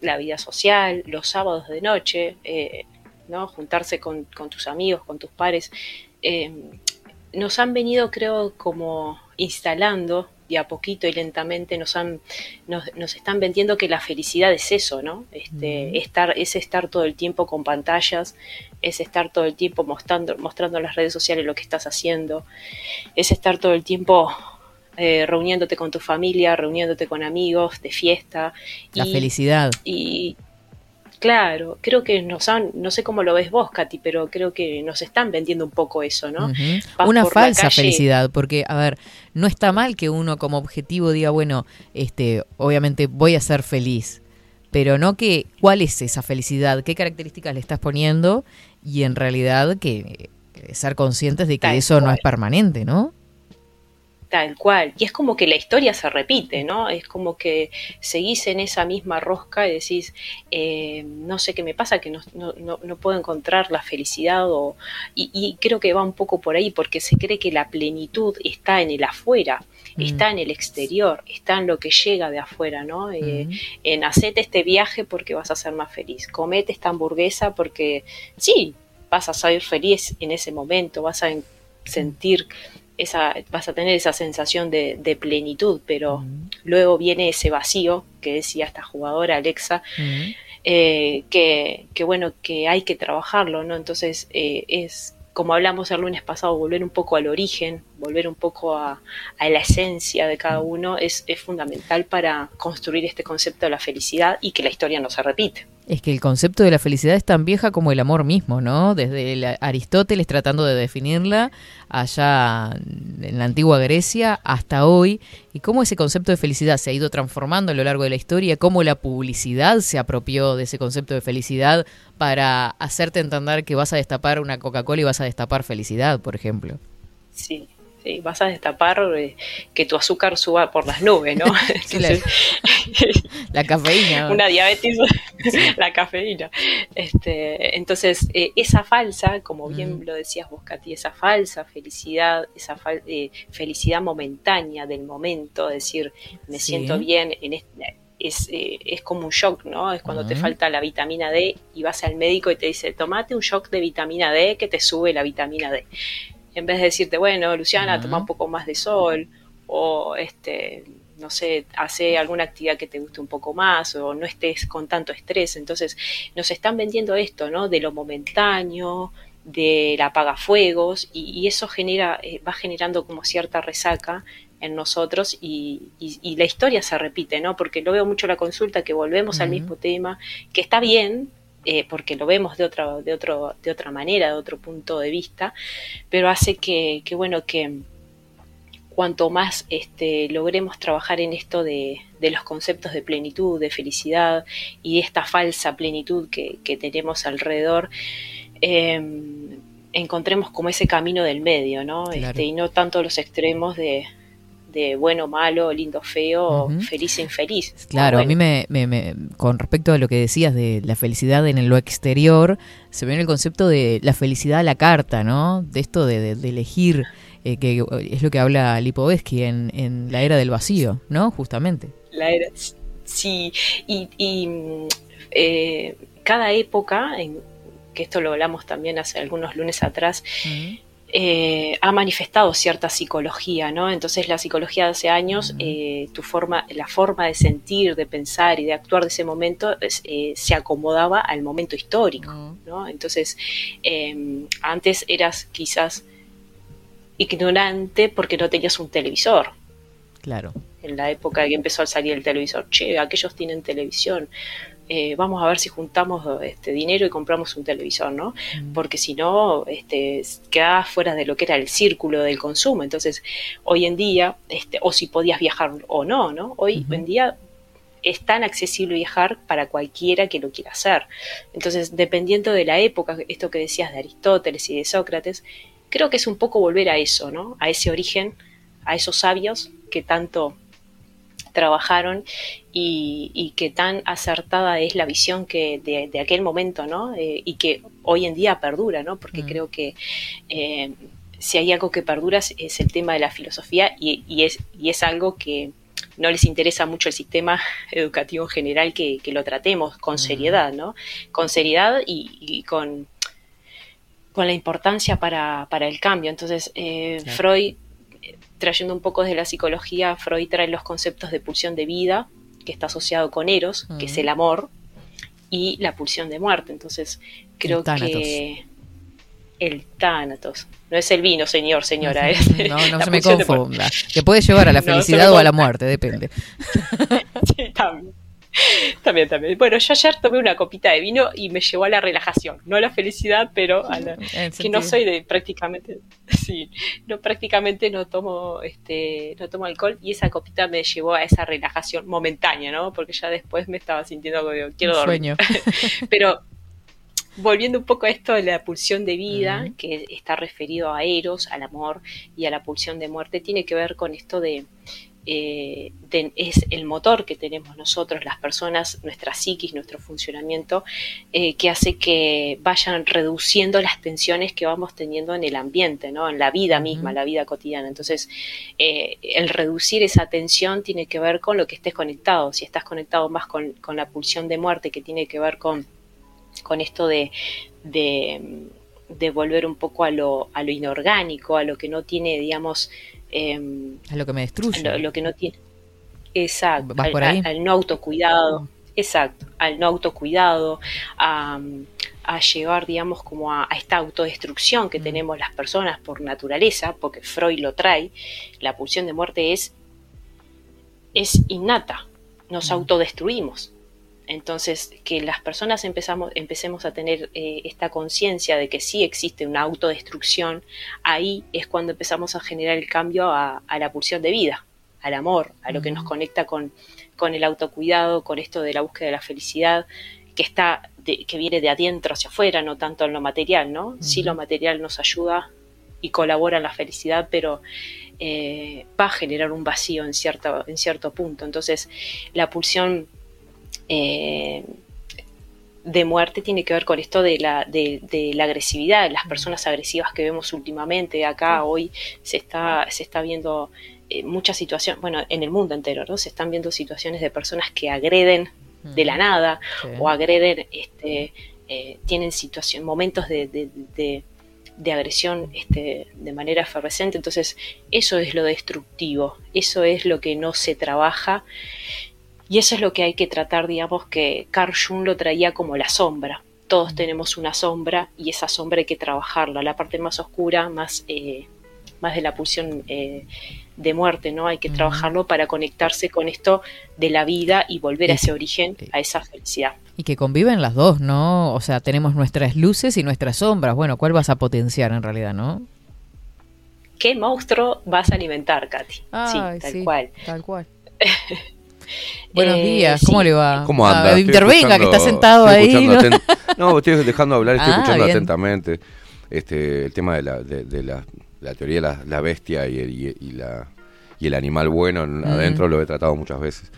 F: La vida social, los sábados de noche, eh, ¿no? Juntarse con, con tus amigos, con tus pares. eh, nos han venido, creo, como instalando de a poquito y lentamente nos han nos, nos están vendiendo que la felicidad es eso, ¿no? Este, estar, es estar todo el tiempo con pantallas, es estar todo el tiempo mostrando, mostrando en las redes sociales lo que estás haciendo, es estar todo el tiempo eh, reuniéndote con tu familia, reuniéndote con amigos, de fiesta.
B: La
F: y-
B: felicidad.
F: y claro, creo que nos han, no sé cómo lo ves vos, Katy, pero creo que nos están vendiendo un poco eso, ¿no?
B: Una falsa felicidad, porque, a ver, no está mal que uno como objetivo diga, bueno, este, obviamente voy a ser feliz, pero no que cuál es esa felicidad, qué características le estás poniendo y en realidad que eh, ser conscientes de que
F: Tal
B: eso no es permanente, ¿no?
F: Tal cual. Y es como que la historia se repite, ¿no? Es como que seguís en esa misma rosca y decís, eh, no sé qué me pasa, que no, no, no- puedo encontrar la felicidad. O, y, y creo que va un poco por ahí, porque se cree que la plenitud está en el afuera,
B: Mm.
F: está en el exterior, está en lo que llega de afuera, ¿no? Eh,
B: Mm.
F: en hacete este viaje porque vas a ser más feliz, comete esta hamburguesa porque sí, vas a ser feliz en ese momento, vas a en- sentir esa, vas a tener esa sensación de, de plenitud, pero luego viene ese vacío que decía esta jugadora Alexa, eh, que, que bueno, que hay que trabajarlo, ¿no? Entonces eh, es como hablamos el lunes pasado, volver un poco al origen, volver un poco a, a la esencia de cada uno es, es fundamental para construir este concepto de la felicidad y que la historia no se repite.
B: Es que el concepto de la felicidad es tan vieja como el amor mismo, ¿no? Desde el Aristóteles tratando de definirla allá en la antigua Grecia hasta hoy, y cómo ese concepto de felicidad se ha ido transformando a lo largo de la historia, cómo la publicidad se apropió de ese concepto de felicidad para hacerte entender que vas a destapar una Coca-Cola y vas a destapar felicidad, por ejemplo.
F: Sí, sí, vas a destapar eh, que tu azúcar suba por las nubes, ¿no? Entonces,
B: La cafeína.
F: una diabetes, la cafeína. Este, entonces, eh, esa falsa, como bien lo decías vos, Katy, esa falsa felicidad, esa fal- eh, felicidad momentánea del momento, decir, me
B: Sí.
F: siento bien en este es, eh, es como un shock, ¿no? Es cuando te falta la vitamina D y vas al médico y te dice, tomate un shock de vitamina D que te sube la vitamina D. En vez de decirte, bueno, Luciana, toma un poco más de sol, o este, no sé, hace alguna actividad que te guste un poco más, o no estés con tanto estrés. Entonces, nos están vendiendo esto, ¿no? De lo momentáneo, del apagafuegos, y, y eso genera, eh, va generando como cierta resaca en nosotros y, y- y la historia se repite, ¿no? Porque lo veo mucho en la consulta, que volvemos al mismo tema, que está bien, eh, porque lo vemos de otra, de, otro, de otra manera, de otro punto de vista, pero hace que, que bueno, que cuanto más este, logremos trabajar en esto de, de los conceptos de plenitud, de felicidad y de esta falsa plenitud que, que tenemos alrededor, eh, encontremos como ese camino del medio, ¿no?
B: Claro.
F: Este, y no tanto los extremos de, de bueno, malo, lindo, feo,
B: Ujú.
F: feliz, infeliz.
B: Claro, a mí me, me- me- con respecto a lo que decías de la felicidad en lo exterior, se ve en el concepto de la felicidad a la carta, ¿no? De esto de, de- de elegir, eh, que es lo que habla Lipovetsky en, en la era del vacío, ¿no? Justamente.
F: La era, sí, y, y, eh, cada época, en, que esto lo hablamos también hace algunos lunes atrás, eh, ha manifestado cierta psicología, ¿no? Entonces la psicología de hace años, eh, tu forma, la forma de sentir, de pensar y de actuar de ese momento eh, se acomodaba al momento histórico, ¿no? Entonces eh, antes eras quizás ignorante porque no tenías un televisor,
B: Claro.
F: en la época que empezó a salir el televisor. Che, aquellos tienen televisión. Eh, vamos a ver si juntamos este dinero y compramos un televisor, ¿no? Porque si no, este, quedabas fuera de lo que era el círculo del consumo. Entonces, hoy en día, este, o si podías viajar o no, ¿no? Hoy en día es tan accesible viajar para cualquiera que lo quiera hacer. Entonces, dependiendo de la época, esto que decías de Aristóteles y de Sócrates, creo que es un poco volver a eso, ¿no? A ese origen, a esos sabios que tanto trabajaron y, y que tan acertada es la visión que de, de aquel momento, ¿no? Eh, y que hoy en día perdura, ¿no? Porque
B: Mm.
F: creo que eh, si hay algo que perdura es, el tema de la filosofía y, y es, y es algo que no les interesa mucho el sistema educativo en general que, que lo tratemos con seriedad, ¿no? Con seriedad y, y con, con la importancia para, para el cambio. Entonces, eh,
B: Claro.
F: Freud, trayendo un poco de la psicología, Freud trae los conceptos de pulsión de vida, que está asociado con Eros, que es
B: Ujú.
F: el amor, y la pulsión de muerte. Entonces, creo que el tánatos. No es el vino, señor, señora. es
B: No, no
F: la
B: se me confunda. Te puede llevar a la
F: No,
B: felicidad o a la muerte, depende.
F: Sí, también. También, también. Bueno, yo ayer tomé una copita de vino y me llevó a la relajación, no a la felicidad, pero a la, que no soy de prácticamente, sí, no prácticamente no tomo, este, no tomo alcohol y esa copita me llevó a esa relajación momentánea, ¿no? Porque ya después me estaba sintiendo como que quiero dormir.
B: sueño.
F: Pero volviendo un poco a esto de la pulsión de vida, que está referido a Eros, al amor y a la pulsión de muerte, tiene que ver con esto de, eh, de- es el motor que tenemos nosotros, las personas, nuestra psiquis, nuestro funcionamiento, eh, que hace que vayan reduciendo las tensiones que vamos teniendo en el ambiente, ¿no? en la vida misma,
B: Ujú.
F: la vida cotidiana. Entonces, eh, el reducir esa tensión tiene que ver con lo que estés conectado. Si estás conectado más con, con la pulsión de muerte, que tiene que ver con, con esto de, de, de volver un poco a lo, a lo inorgánico, a lo que no tiene, digamos, em,
B: Es lo que me destruye.
F: lo, lo que no tiene. Exacto.
B: ¿Vas
F: al,
B: por ahí?
F: al- al no autocuidado. Exacto. Al no autocuidado. A, a llevar, digamos, como a, a esta autodestrucción que
B: Mm.
F: tenemos las personas por naturaleza, porque Freud lo trae. La pulsión de muerte es, es innata. Nos
B: Mm.
F: autodestruimos. Entonces, que las personas empezamos, empecemos a tener eh, esta conciencia de que sí existe una autodestrucción, ahí es cuando empezamos a generar el cambio a, a la pulsión de vida, al amor, a lo que nos conecta con, con el autocuidado, con esto de la búsqueda de la felicidad, que está de- que viene de adentro hacia afuera, no tanto en lo material, ¿no? Sí
B: Ujú.
F: lo material nos ayuda y colabora en la felicidad, pero eh, va a generar un vacío en cierto, en cierto punto. Entonces, la pulsión eh, de muerte tiene que ver con esto de la, de, de la agresividad, las personas agresivas que vemos últimamente. Acá hoy se está, se está viendo eh, muchas situaciones, bueno, en el mundo entero, ¿no? Se están viendo situaciones de personas que agreden de la nada
B: Sí.
F: o agreden, este, eh, tienen situación, momentos de, de- de- de agresión este, de manera efervescente. Entonces, eso es lo destructivo, eso es lo que no se trabaja y eso es lo que hay que tratar, digamos, que Carl Jung lo traía como la sombra. Todos tenemos una sombra y esa sombra hay que trabajarla, la parte más oscura, más, eh, más de la pulsión eh, de muerte, ¿no? Hay que trabajarlo para conectarse con esto de la vida y volver a ese origen, a esa felicidad.
B: Y que conviven las dos, ¿no? O sea, tenemos nuestras luces y nuestras sombras. Bueno, ¿cuál vas a potenciar en realidad, no?
F: ¿Qué monstruo vas a alimentar, Katy?
B: Ay,
F: sí, tal
B: sí,
F: cual.
B: Tal cual. Buenos
F: Eh,
B: días, ¿cómo
F: sí.
B: le va?
D: ¿Cómo
B: Ah,
D: anda? Estoy
B: intervenga, que está sentado ahí. ¿no?
D: estoy dejando hablar, estoy
B: Ah,
D: escuchando
B: bien.
D: atentamente este, el tema de la, de, de la, la teoría de la, la bestia y el, y, y la, y el animal bueno en- adentro, lo he tratado muchas veces.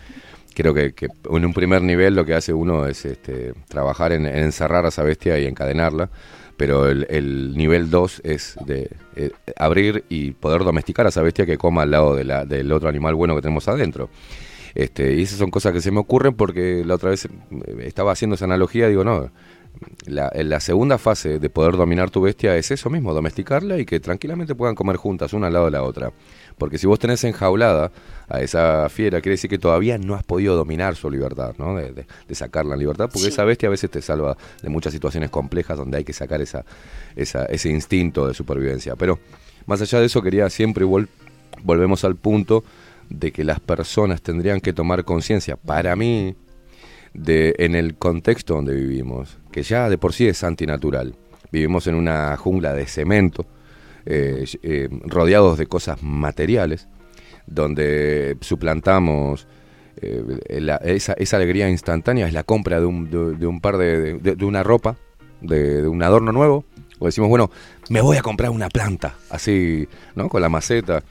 D: Creo que, que en un primer nivel lo que hace uno es este, trabajar en, en encerrar a esa bestia y encadenarla, pero el, el nivel 2 es de eh, abrir y poder domesticar a esa bestia que coma al lado de la- del otro animal bueno que tenemos adentro. Este, y esas son cosas que se me ocurren porque la otra vez eh, estaba haciendo esa analogía, digo, no, la, la segunda fase de poder dominar tu bestia es eso mismo, domesticarla y que tranquilamente puedan comer juntas, una al lado de la otra. Porque si vos tenés enjaulada a esa fiera, quiere decir que todavía no has podido dominar su libertad, ¿no? De, de- de sacarla en libertad, porque
F: Sí.
D: esa bestia a veces te salva de muchas situaciones complejas donde hay que sacar esa, esa, ese instinto de supervivencia. Pero más allá de eso, quería siempre vol- volvemos al punto de que las personas tendrían que tomar conciencia, para mí, de en el contexto donde vivimos, que ya de por sí es antinatural. Vivimos en una jungla de cemento, eh, eh, rodeados de cosas materiales, donde suplantamos eh, esa, alegría instantánea es la compra de un, de, un par de, de- una ropa, de un adorno nuevo, o decimos, bueno, me voy a comprar una planta, así, ¿no? Con la maceta.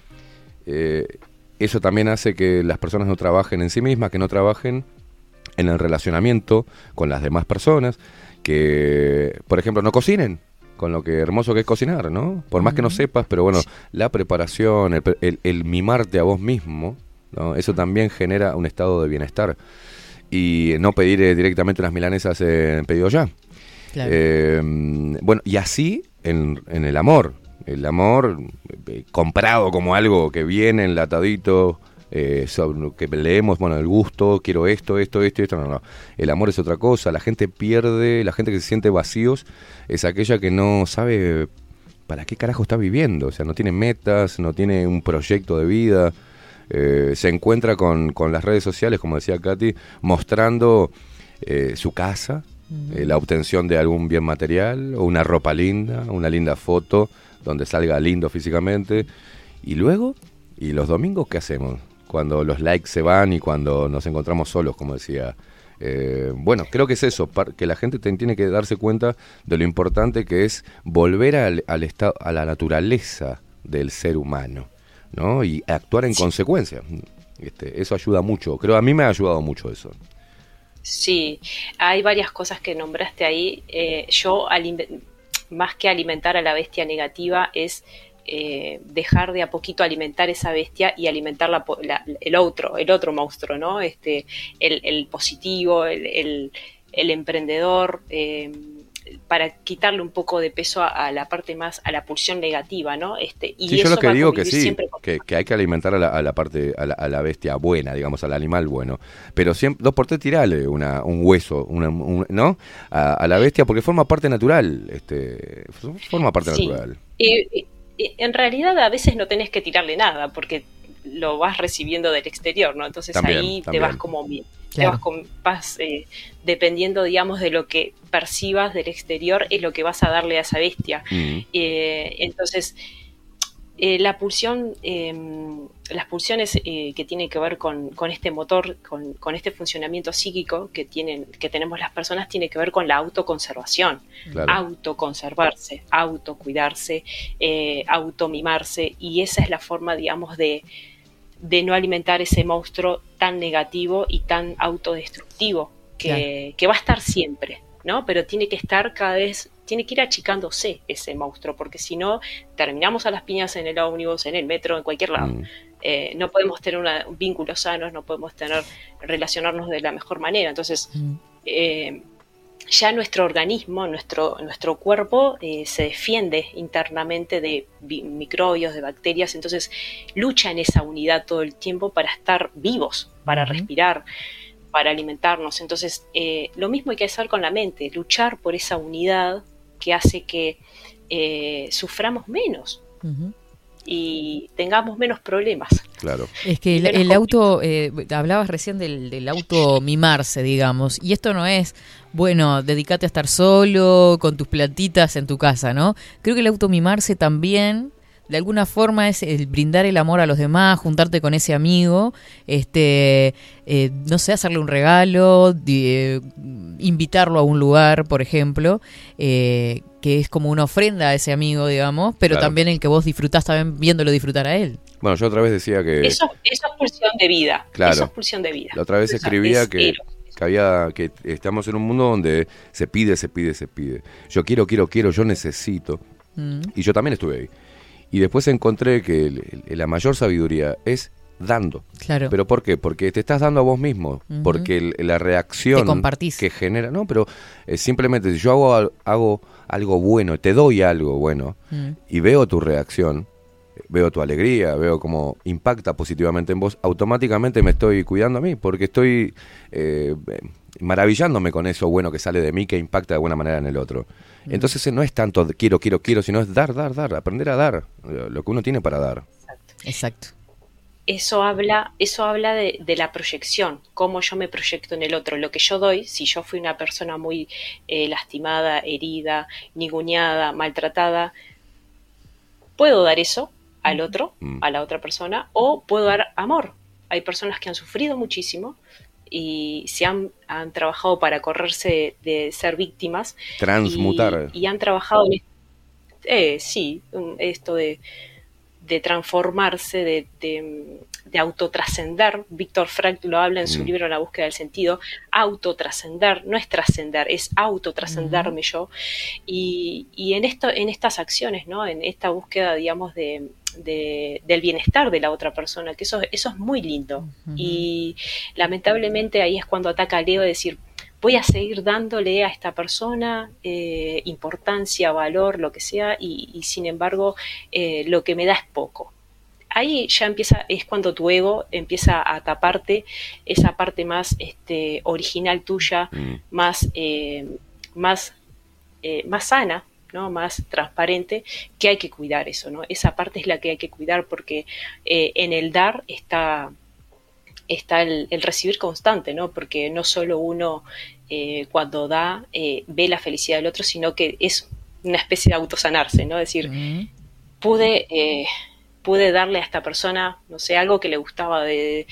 D: Eh, eso también hace que las personas no trabajen en sí mismas, que no trabajen en el relacionamiento con las demás personas, que, por ejemplo, no cocinen, con lo que hermoso que es cocinar, ¿no? Por más que no sepas, pero bueno, la preparación, el, el- el mimarte a vos mismo, ¿no? Eso también genera un estado de bienestar. Y no pedir eh, directamente unas milanesas en pedido ya.
B: Claro.
D: Eh, bueno, y así en, en el amor. El amor eh, comprado como algo que viene enlatadito, eh, sobre lo que leemos, bueno, el gusto, quiero esto, esto, esto, esto, no, no. El amor es otra cosa, la gente pierde, la gente que se siente vacíos es aquella que no sabe para qué carajo está viviendo, o sea, no tiene metas, no tiene un proyecto de vida, eh, se encuentra con, con las redes sociales, como decía Katy, mostrando eh, su casa, la obtención de algún bien material, o una ropa linda, una linda foto donde salga lindo físicamente. Y luego, ¿y los domingos qué hacemos? Cuando los likes se van y cuando nos encontramos solos, como decía. Eh, bueno, creo que es eso, que la gente te- tiene que darse cuenta de lo importante que es volver al, al estado, a la naturaleza del ser humano, ¿no? Y actuar en consecuencia. Este, eso ayuda mucho, creo, a mí me ha ayudado mucho eso.
F: Sí, hay varias cosas que nombraste ahí. Eh, yo, alime- más que alimentar a la bestia negativa, es eh, dejar de a poquito alimentar esa bestia y alimentar la la- el otro, el otro monstruo, ¿no? Este, el, positivo, el, el- el emprendedor, eh, para quitarle un poco de peso a, a la parte más, a la pulsión negativa, ¿no? Este, y
D: Sí, yo
F: eso
D: lo que digo que sí,
F: con-
D: que, que hay que alimentar a la, a la parte, a la, a la bestia buena, digamos, al animal bueno. Pero siempre, dos por tres tirale una, un hueso, una- un- ¿no? A, a la bestia, porque forma parte natural, este, forma parte
F: Sí.
D: natural.
F: Y- y- y en realidad a veces no tenés que tirarle nada porque lo vas recibiendo del exterior, ¿no? Entonces
D: También,
F: ahí te vas como bien. Te
B: Claro.
F: vas, con- vas, eh, dependiendo, digamos, de lo que percibas del exterior, es lo que vas a darle a esa bestia.
D: Mm.
F: Eh, entonces, eh, la pulsión, eh, las pulsiones eh, que tienen que ver con, con este motor, con, con este funcionamiento psíquico que, tienen, que tenemos las personas, tiene que ver con la autoconservación
D: Claro.
F: autoconservarse, autocuidarse, eh, automimarse, y esa es la forma, digamos, de, de no alimentar ese monstruo tan negativo y tan autodestructivo que, que va a estar siempre, ¿no? Pero tiene que estar cada vez, tiene que ir achicándose ese monstruo, porque si no, terminamos a las piñas en el ómnibus, en el metro, en cualquier lado.
D: Mm.
F: Eh, no podemos tener una- vínculos sanos, no podemos tener, relacionarnos de la mejor manera. Entonces, eh, ya nuestro organismo, nuestro, nuestro cuerpo eh, se defiende internamente de microbios, de bacterias, entonces lucha en esa unidad todo el tiempo para estar vivos, para respirar, para alimentarnos. Entonces, eh, lo mismo hay que hacer con la mente, luchar por esa unidad que hace que eh, suframos menos. Y tengamos menos problemas.
D: Claro.
B: Es que el, el auto, eh, hablabas recién del, del auto mimarse, digamos, y esto no es, bueno, dedícate a estar solo con tus plantitas en tu casa, ¿no? Creo que el auto mimarse también, de alguna forma, es el brindar el amor a los demás, juntarte con ese amigo, este, eh, no sé, hacerle un regalo, eh, invitarlo a un lugar, por ejemplo, eh, que es como una ofrenda a ese amigo, digamos, pero
D: Claro.
B: también el que vos disfrutás también viéndolo disfrutar a él.
D: Bueno, yo otra vez decía que...
F: Eso, eso es pulsión de vida.
D: Claro.
F: Eso es pulsión de vida.
D: La otra vez escribía
F: es
D: que, que había que estamos en un mundo donde se pide, se pide, se pide. Yo quiero, quiero, quiero, yo necesito.
B: Mm.
D: Y yo también estuve ahí. Y después encontré que el- el- la mayor sabiduría es dando.
B: Claro.
D: ¿Pero por qué? Porque te estás dando a vos mismo. Porque el- la reacción que genera... No, pero eh, simplemente si yo hago, hago algo bueno, te doy algo bueno,
B: Mm.
D: y veo tu reacción, veo tu alegría, veo cómo impacta positivamente en vos, automáticamente me estoy cuidando a mí, porque estoy eh, maravillándome con eso bueno que sale de mí, que impacta de buena manera en el otro. Entonces no es tanto de quiero, quiero, quiero, sino es dar, dar, dar, aprender a dar lo que uno tiene para dar.
B: Exacto.
F: Eso habla, eso habla de, de la proyección, cómo yo me proyecto en el otro. Lo que yo doy, si yo fui una persona muy eh, lastimada, herida, ninguneada, maltratada, puedo dar eso al otro,
D: Mm.
F: a la otra persona, o puedo dar amor hay personas que han sufrido muchísimo y se han, han trabajado para correrse de ser víctimas.
D: Transmutar.
F: Y, y han trabajado en eh, sí, esto de, de transformarse, de, de, de autotrascender. Víctor Frank lo habla en su
D: Mm.
F: libro La búsqueda del sentido. Autotrascender, no es trascender, es autotrascenderme yo. Y, y en, esto, en estas acciones, ¿no? en esta búsqueda, digamos, de, de- del bienestar de la otra persona, que eso, eso es muy lindo. Y lamentablemente ahí es cuando ataca a Leo de decir, voy a seguir dándole a esta persona eh, importancia, valor, lo que sea, y, y sin embargo eh, lo que me da es poco. Ahí ya empieza, es cuando tu ego empieza a taparte esa parte más este, original tuya,
D: Mm.
F: más, eh, más, eh, más sana, ¿no? más transparente, que hay que cuidar eso, ¿no? Esa parte es la que hay que cuidar porque eh, en el dar está, está el, el recibir constante, ¿no? Porque no solo uno eh, cuando da eh, ve la felicidad del otro, sino que es una especie de autosanarse, ¿no? Es decir,
B: Mm.
F: pude, pude darle a esta persona, no sé, algo que le gustaba de,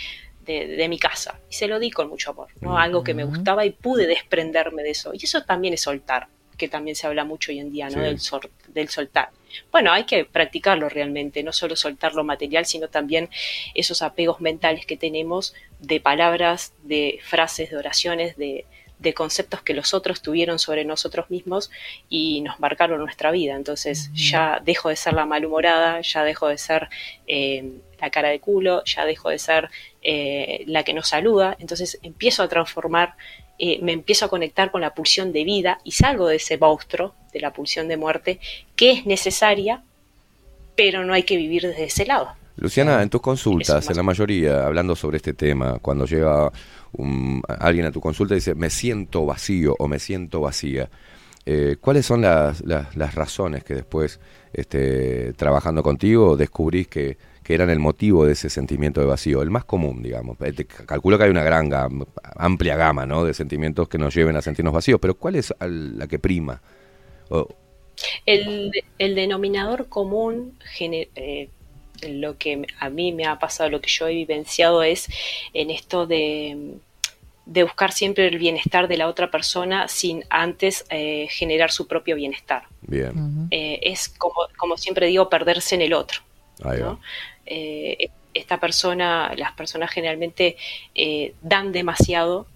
F: de, de mi casa y se lo di con mucho amor, ¿no? Algo que me gustaba y pude desprenderme de eso. Y eso también es soltar, que también se habla mucho hoy en día, ¿no?
D: Sí.
F: Del, sor- del soltar. Bueno, hay que practicarlo realmente, no solo soltar lo material, sino también esos apegos mentales que tenemos de palabras, de frases, de oraciones, de, de conceptos que los otros tuvieron sobre nosotros mismos y nos marcaron nuestra vida. Entonces ya dejo de ser la malhumorada, ya dejo de ser eh, la cara de culo, ya dejo de ser eh, la que nos saluda. Entonces empiezo a transformar, eh, me empiezo a conectar con la pulsión de vida y salgo de ese monstruo, de la pulsión de muerte, que es necesaria, pero no hay que vivir desde ese lado.
D: Luciana, en tus consultas, en la mayoría, hablando sobre este tema, cuando llega un- alguien a tu consulta y dice, me siento vacío o me siento vacía, eh, ¿cuáles son las, las- las razones que después, este, trabajando contigo, descubrís que, que eran el motivo de ese sentimiento de vacío? El más común, digamos. Eh, calculo que hay una gran, gam- amplia gama ¿no? de sentimientos que nos lleven a sentirnos vacíos, pero ¿cuál es la que prima?
F: El, el denominador común, gene- eh, lo que a mí me ha pasado, lo que yo he vivenciado es en esto de, de buscar siempre el bienestar de la otra persona sin antes eh, generar su propio bienestar.
D: bien,
F: Eh, es como, como siempre digo, perderse en el otro.
D: ahí va.
F: ¿no? Eh, esta persona, las personas generalmente eh, dan demasiado,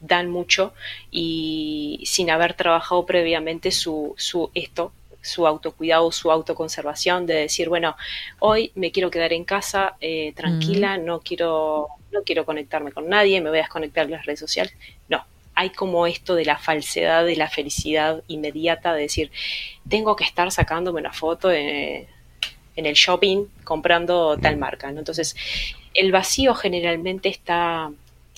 F: dan mucho y sin haber trabajado previamente su, su esto, su autocuidado, su autoconservación, de decir, bueno, hoy me quiero quedar en casa eh, tranquila, no quiero, no quiero conectarme con nadie, me voy a desconectar de las redes sociales. No, hay como esto de la falsedad de la felicidad inmediata, de decir, tengo que estar sacándome una foto en, en el shopping comprando tal marca. ¿no? Entonces, el vacío generalmente está,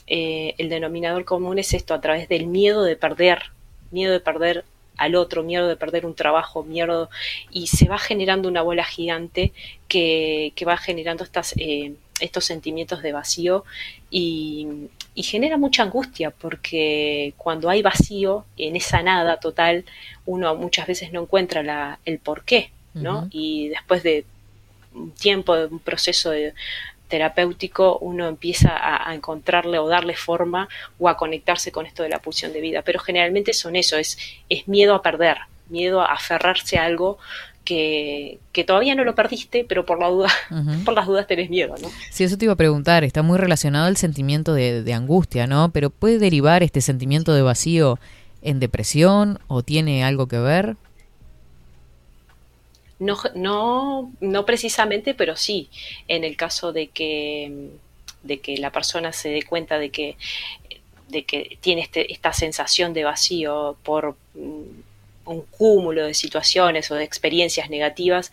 F: eh, el denominador común es esto, a través del miedo de perder, miedo de perder al otro, miedo de perder un trabajo, miedo, y se va generando una bola gigante que, que va generando estas, eh, estos sentimientos de vacío y, genera mucha angustia porque cuando hay vacío en esa nada total, uno muchas veces no encuentra la, el porqué, ¿no? Y después de un tiempo, de un proceso de- terapéutico, uno empieza a, a encontrarle o darle forma o a conectarse con esto de la pulsión de vida. Pero generalmente son eso, es, es miedo a perder, miedo a aferrarse a algo que, que todavía no lo perdiste, pero por la duda, por las dudas tenés miedo, ¿no?
B: Sí, eso te iba a preguntar, está muy relacionado al sentimiento de, de angustia, ¿no? Pero ¿puede derivar este sentimiento de vacío en depresión o tiene algo que ver?
F: No, no, no precisamente, pero sí, en el caso de que, de que la persona se dé cuenta de que, de que tiene este, esta sensación de vacío por mm, un cúmulo de situaciones o de experiencias negativas,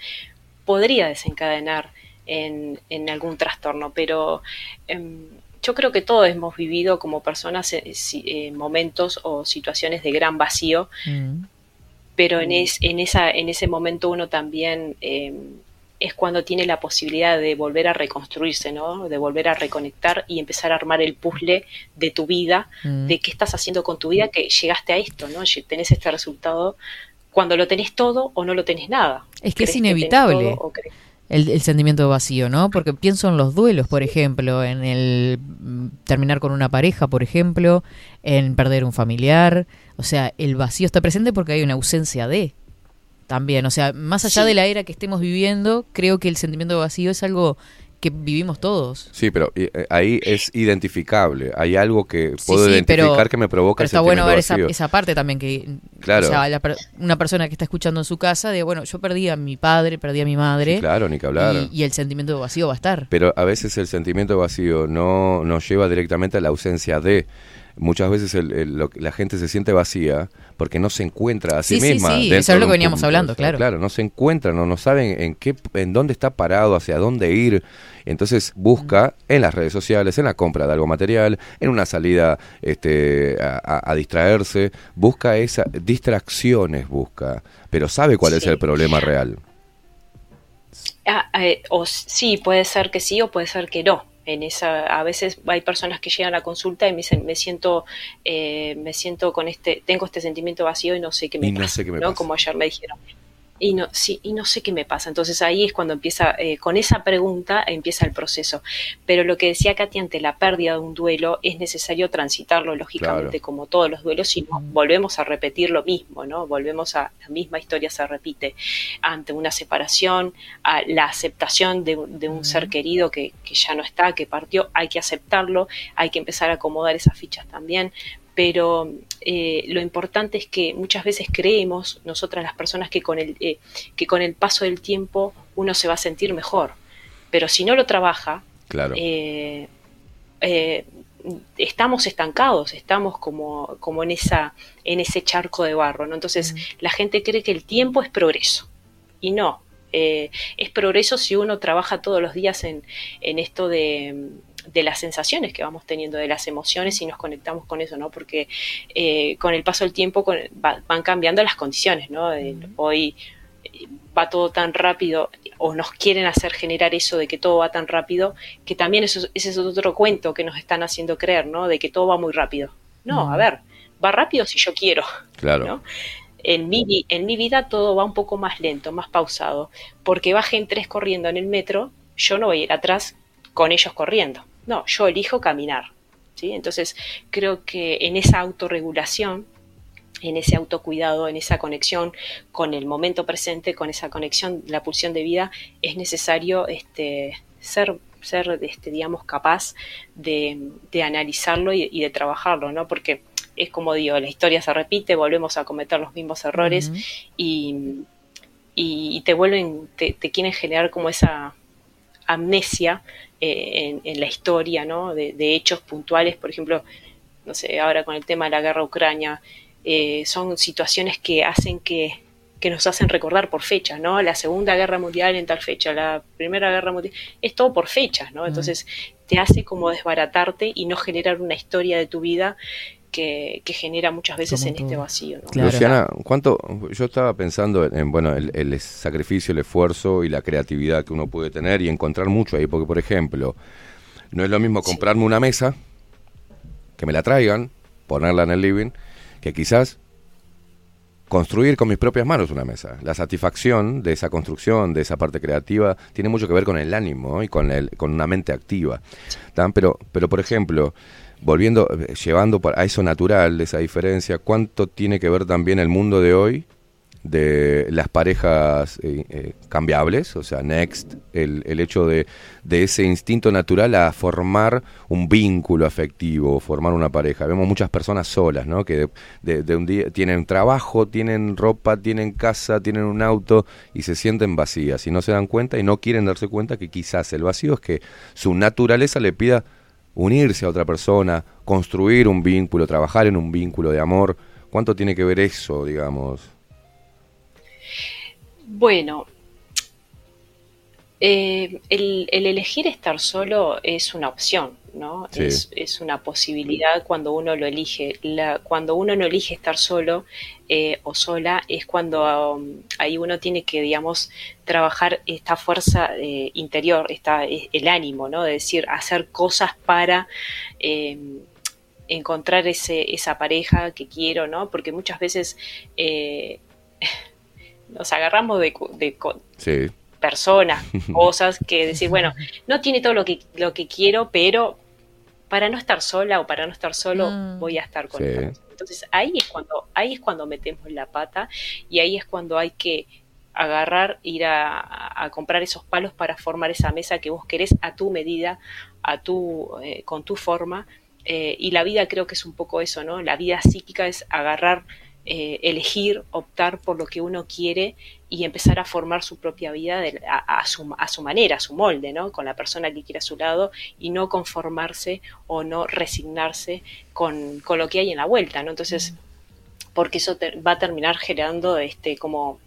F: podría desencadenar en, en algún trastorno, pero em, yo creo que todos hemos vivido como personas eh, eh, momentos o situaciones de gran vacío
B: Mm.
F: Pero en, es, en, esa, en ese momento uno también eh, es cuando tiene la posibilidad de volver a reconstruirse, ¿no? de volver a reconectar y empezar a armar el puzzle de tu vida,
B: Mm.
F: de qué estás haciendo con tu vida, que llegaste a esto, ¿no? Tenés este resultado cuando lo tenés todo o no lo tenés nada.
B: Es que es
F: ¿Crees tenés
B: inevitable. El, el sentimiento de vacío, ¿no? Porque pienso en los duelos, por ejemplo, en el mm, terminar con una pareja, por ejemplo, en perder un familiar. O sea, el vacío está presente porque hay una ausencia de también. O sea, más allá
D: Sí.
B: de la era que estemos viviendo, creo que el sentimiento de vacío es algo que vivimos todos.
D: Sí, pero eh, eh, ahí es identificable. Hay algo que
B: Sí,
D: puedo
B: sí,
D: identificar
B: pero-
D: que me provoca
B: Pero está bueno ver esa, esa parte también que
D: Claro.
B: o sea, la una persona que está escuchando en su casa de bueno yo perdí a mi padre perdí a mi madre
D: Sí, claro, ni que hablar.
B: y, y el sentimiento de vacío va a estar
D: Pero a veces el sentimiento vacío no nos lleva directamente a la ausencia de. Muchas veces el- el- lo la gente se siente vacía porque no se encuentra a sí,
B: Sí, sí,
D: misma.
B: sí,
D: dentro
B: eso es lo que veníamos
D: punto.
B: hablando, claro.
D: Claro, no se encuentra, no, no saben en qué, en dónde está parado, hacia dónde ir. Entonces busca en las redes sociales, en la compra de algo material, en una salida este, a, distraerse, busca esas distracciones, busca, pero sabe cuál es el problema real.
F: Ah, eh, o sí, puede ser que sí o puede ser que no. En esa, a veces hay personas que llegan a consulta y me dicen, me siento, eh, me siento con este, tengo este sentimiento vacío y no sé qué me
D: Y no
F: pasa,
D: sé qué me
F: ¿no?
D: pasa.
F: Como ayer me dijeron. Y no, sí, y no sé qué me pasa. Entonces ahí es cuando empieza, eh, con esa pregunta empieza el proceso. Pero lo que decía Katy, ante la pérdida de un duelo, es necesario transitarlo lógicamente
D: Claro.
F: como todos los duelos, si no volvemos a repetir lo mismo, ¿no? Volvemos a la misma historia se repite ante una separación, a la aceptación de, un- de un ser querido que, que ya no está, que partió, hay que aceptarlo, hay que empezar a acomodar esas fichas también, pero eh, lo importante es que muchas veces creemos, nosotras las personas, que con, el, eh, que con el paso del tiempo uno se va a sentir mejor, pero si no lo trabaja,
D: Claro.
F: eh, eh, estamos estancados, estamos como, como en, esa, en ese charco de barro, ¿no? Entonces la gente cree que el tiempo es progreso y no, eh, es progreso si uno trabaja todos los días en, en esto de, de las sensaciones que vamos teniendo, de las emociones y nos conectamos con eso, ¿no? Porque eh, con el paso del tiempo con- va- van cambiando las condiciones, ¿no? Hoy eh, va todo tan rápido o nos quieren hacer generar eso de que todo va tan rápido, que también eso, ese es otro cuento que nos están haciendo creer, ¿no? De que todo va muy rápido. No, a ver, va rápido si yo quiero.
D: Claro.
F: ¿no? En mi, en mi vida todo va un poco más lento, más pausado, porque bajen tres corriendo en el metro, yo no voy a ir atrás con ellos corriendo. No, yo elijo caminar. ¿sí? Entonces, creo que en esa autorregulación, en ese autocuidado, en esa conexión con el momento presente, con esa conexión, la pulsión de vida, es necesario este, ser, ser este, digamos, capaz de, de analizarlo y, y de trabajarlo, ¿no? Porque es como digo, la historia se repite, volvemos a cometer los mismos errores y, y te vuelven, te, te quieren generar como esa amnesia eh, en, en la historia, ¿no? De, de hechos puntuales, por ejemplo, no sé, ahora con el tema de la guerra ucrania, eh, son situaciones que hacen que, que nos hacen recordar por fechas, ¿no? La Segunda Guerra Mundial en tal fecha, la Primera Guerra Mundial, es todo por fechas, ¿no? Entonces te hace como desbaratarte y no generar una historia de tu vida que, que genera muchas veces
B: Como
F: en este vacío, ¿no?
B: Claro.
D: Luciana, ¿cuánto? Yo estaba pensando en, en, bueno, el, el sacrificio, el esfuerzo y la creatividad que uno puede tener y encontrar mucho ahí, porque por ejemplo, no es lo mismo comprarme una mesa, que me la traigan, ponerla en el living, que quizás construir con mis propias manos una mesa. La satisfacción de esa construcción, de esa parte creativa, tiene mucho que ver con el ánimo ¿no? y con, el, con una mente activa. ¿Tan? Pero, pero, por ejemplo, volviendo, eh, llevando a eso natural, esa diferencia, ¿cuánto tiene que ver también el mundo de hoy de las parejas eh, eh, cambiables? O sea, next, el, el hecho de, de ese instinto natural a formar un vínculo afectivo, formar una pareja. Vemos muchas personas solas, ¿no? Que de- de un día tienen trabajo, tienen ropa, tienen casa, tienen un auto y se sienten vacías y no se dan cuenta y no quieren darse cuenta que quizás el vacío es que su naturaleza le pida unirse a otra persona, construir un vínculo, trabajar en un vínculo de amor. ¿Cuánto tiene que ver eso, digamos?
F: Bueno, eh, el, el elegir estar solo es una opción, ¿no?
D: Sí.
F: Es, es una posibilidad cuando uno lo elige. La- cuando uno no elige estar solo eh, o sola es cuando um, ahí uno tiene que, digamos, trabajar esta fuerza eh, interior, esta, eh, el ánimo, ¿no? De decir, hacer cosas para... eh, encontrar ese, esa pareja que quiero, ¿no? Porque muchas veces eh, nos agarramos de,
D: Sí,
F: personas, cosas, que decir, bueno, no tiene todo lo que, lo que quiero, pero para no estar sola o para no estar solo,
B: Mm.
F: voy a estar con
D: Sí.
F: esta persona. Entonces ahí es cuando, ahí es cuando metemos la pata y ahí es cuando hay que agarrar, ir a, a comprar esos palos para formar esa mesa que vos querés a tu medida, a tu, eh, con tu forma. Eh, y la vida creo que es un poco eso, ¿no? La vida psíquica es agarrar, eh, elegir, optar por lo que uno quiere y empezar a formar su propia vida a, su, a su manera, a su molde, ¿no? Con la persona que quiere a su lado y no conformarse o no resignarse con, con lo que hay en la vuelta, ¿no? Entonces, porque eso va a terminar generando este como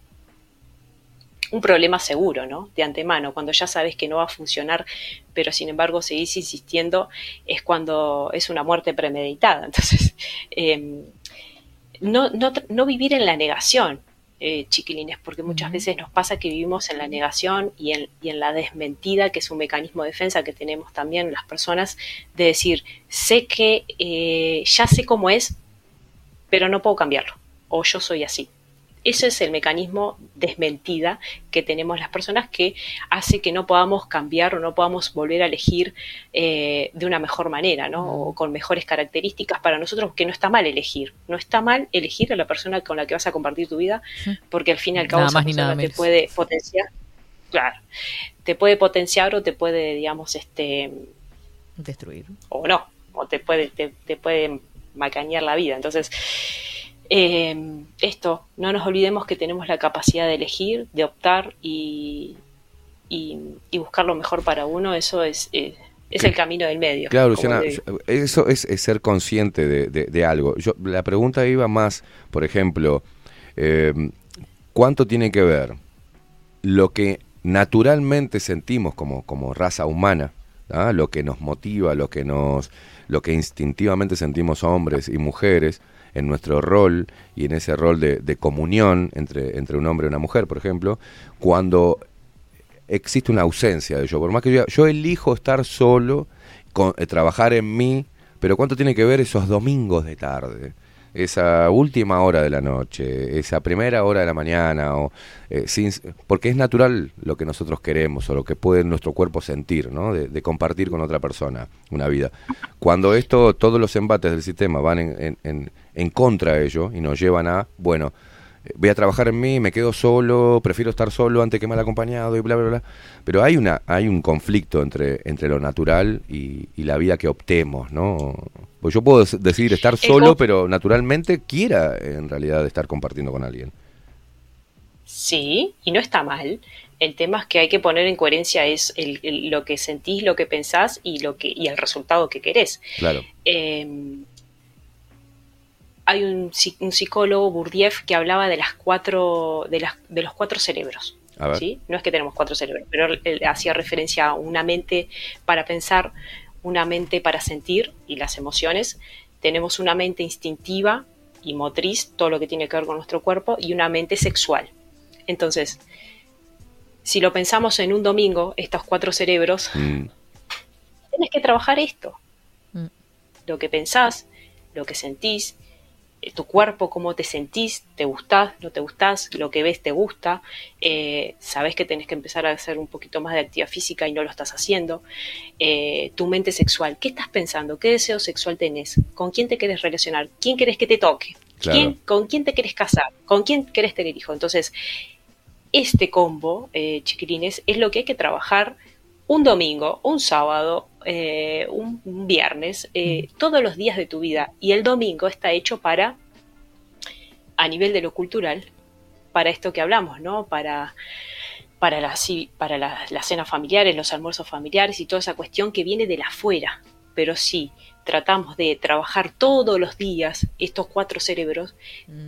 F: un problema seguro, ¿no? De antemano, cuando ya sabes que no va a funcionar, pero sin embargo seguís insistiendo, es cuando es una muerte premeditada. Entonces, eh, no, no, no vivir en la negación, eh, chiquilines, porque muchas veces nos pasa que vivimos en la negación y en, y en la desmentida, que es un mecanismo de defensa que tenemos también las personas, de decir, sé que eh, ya sé cómo es, pero no puedo cambiarlo, o yo soy así. Ese es el mecanismo desmentida que tenemos las personas que hace que no podamos cambiar o no podamos volver a elegir eh, de una mejor manera, ¿no? O con mejores características para nosotros, que no está mal elegir. No está mal elegir a la persona con la que vas a compartir tu vida, porque al fin y al cabo
B: Nada
F: esa
B: más ni nada
F: persona te puede potenciar. Claro, te puede potenciar o te puede, digamos, este,
B: Destruir.
F: o no, o te puede, te, te puede macañar la vida. Entonces, eh, esto, no nos olvidemos que tenemos la capacidad de elegir, de optar y, y, y buscar lo mejor para uno, eso es, es el camino del medio.
D: Claro, Luciana, eso es, es ser consciente de, de- de algo. Yo, la pregunta iba más, por ejemplo, eh, ¿cuánto tiene que ver lo que naturalmente sentimos como, como raza humana, ¿ah? lo que nos motiva, lo que nos, lo que instintivamente sentimos hombres y mujeres en nuestro rol y en ese rol de, comunión entre, entre un hombre y una mujer, por ejemplo, cuando existe una ausencia de ello. Por más que yo, yo elijo estar solo, con- eh, trabajar en mí, pero ¿cuánto tiene que ver esos domingos de tarde? Esa última hora de la noche, esa primera hora de la mañana, o, eh, sin, porque es natural lo que nosotros queremos o lo que puede nuestro cuerpo sentir, ¿no? De, de compartir con otra persona una vida. Cuando esto, todos los embates del sistema van en, en- en- en contra de ello y nos llevan a, bueno, eh, voy a trabajar en mí, me quedo solo, prefiero estar solo antes que mal acompañado y bla, bla, bla. Pero hay, una, hay un conflicto entre, entre lo natural y, y la vida que optemos, ¿no? Pues yo puedo decidir estar solo,
F: conf-
D: pero naturalmente quiera en realidad estar compartiendo con alguien.
F: Sí, y no está mal. El tema es que hay que poner en coherencia es el- el- lo que sentís, lo que pensás y lo que y el resultado que querés.
D: Claro.
F: Eh, hay un, psi- un psicólogo, Burdieff, que hablaba de las cuatro, de, las, de los cuatro cerebros.
D: A ver.
F: ¿sí? No es que tenemos cuatro cerebros, pero hacía referencia a una mente para pensar, una mente para sentir y las emociones. Tenemos una mente instintiva y motriz, todo lo que tiene que ver con nuestro cuerpo, y una mente sexual. Entonces, si lo pensamos en un domingo, estos cuatro cerebros,
D: Mm,
F: tenés que trabajar esto.
B: Mm.
F: Lo que pensás, lo que sentís, tu cuerpo, cómo te sentís, te gustás, no te gustás, lo que ves te gusta, eh, sabés que tenés que empezar a hacer un poquito más de actividad física y no lo estás haciendo, eh, tu mente sexual, ¿qué estás pensando? ¿Qué deseo sexual tenés? ¿Con quién te querés relacionar? ¿Quién querés que te toque?
D: Claro.
F: ¿Quién- ¿Con quién te querés casar? ¿Con quién querés tener hijos? Entonces, este combo, eh, chiquilines, es lo que hay que trabajar un domingo, un sábado, eh, un, viernes, eh, todos los días de tu vida. Y el domingo está hecho para, a nivel de lo cultural, para esto que hablamos, ¿no? Para, para, la, para la- las cenas familiares, los almuerzos familiares y toda esa cuestión que viene de la afuera. Pero sí, tratamos de trabajar todos los días estos cuatro cerebros,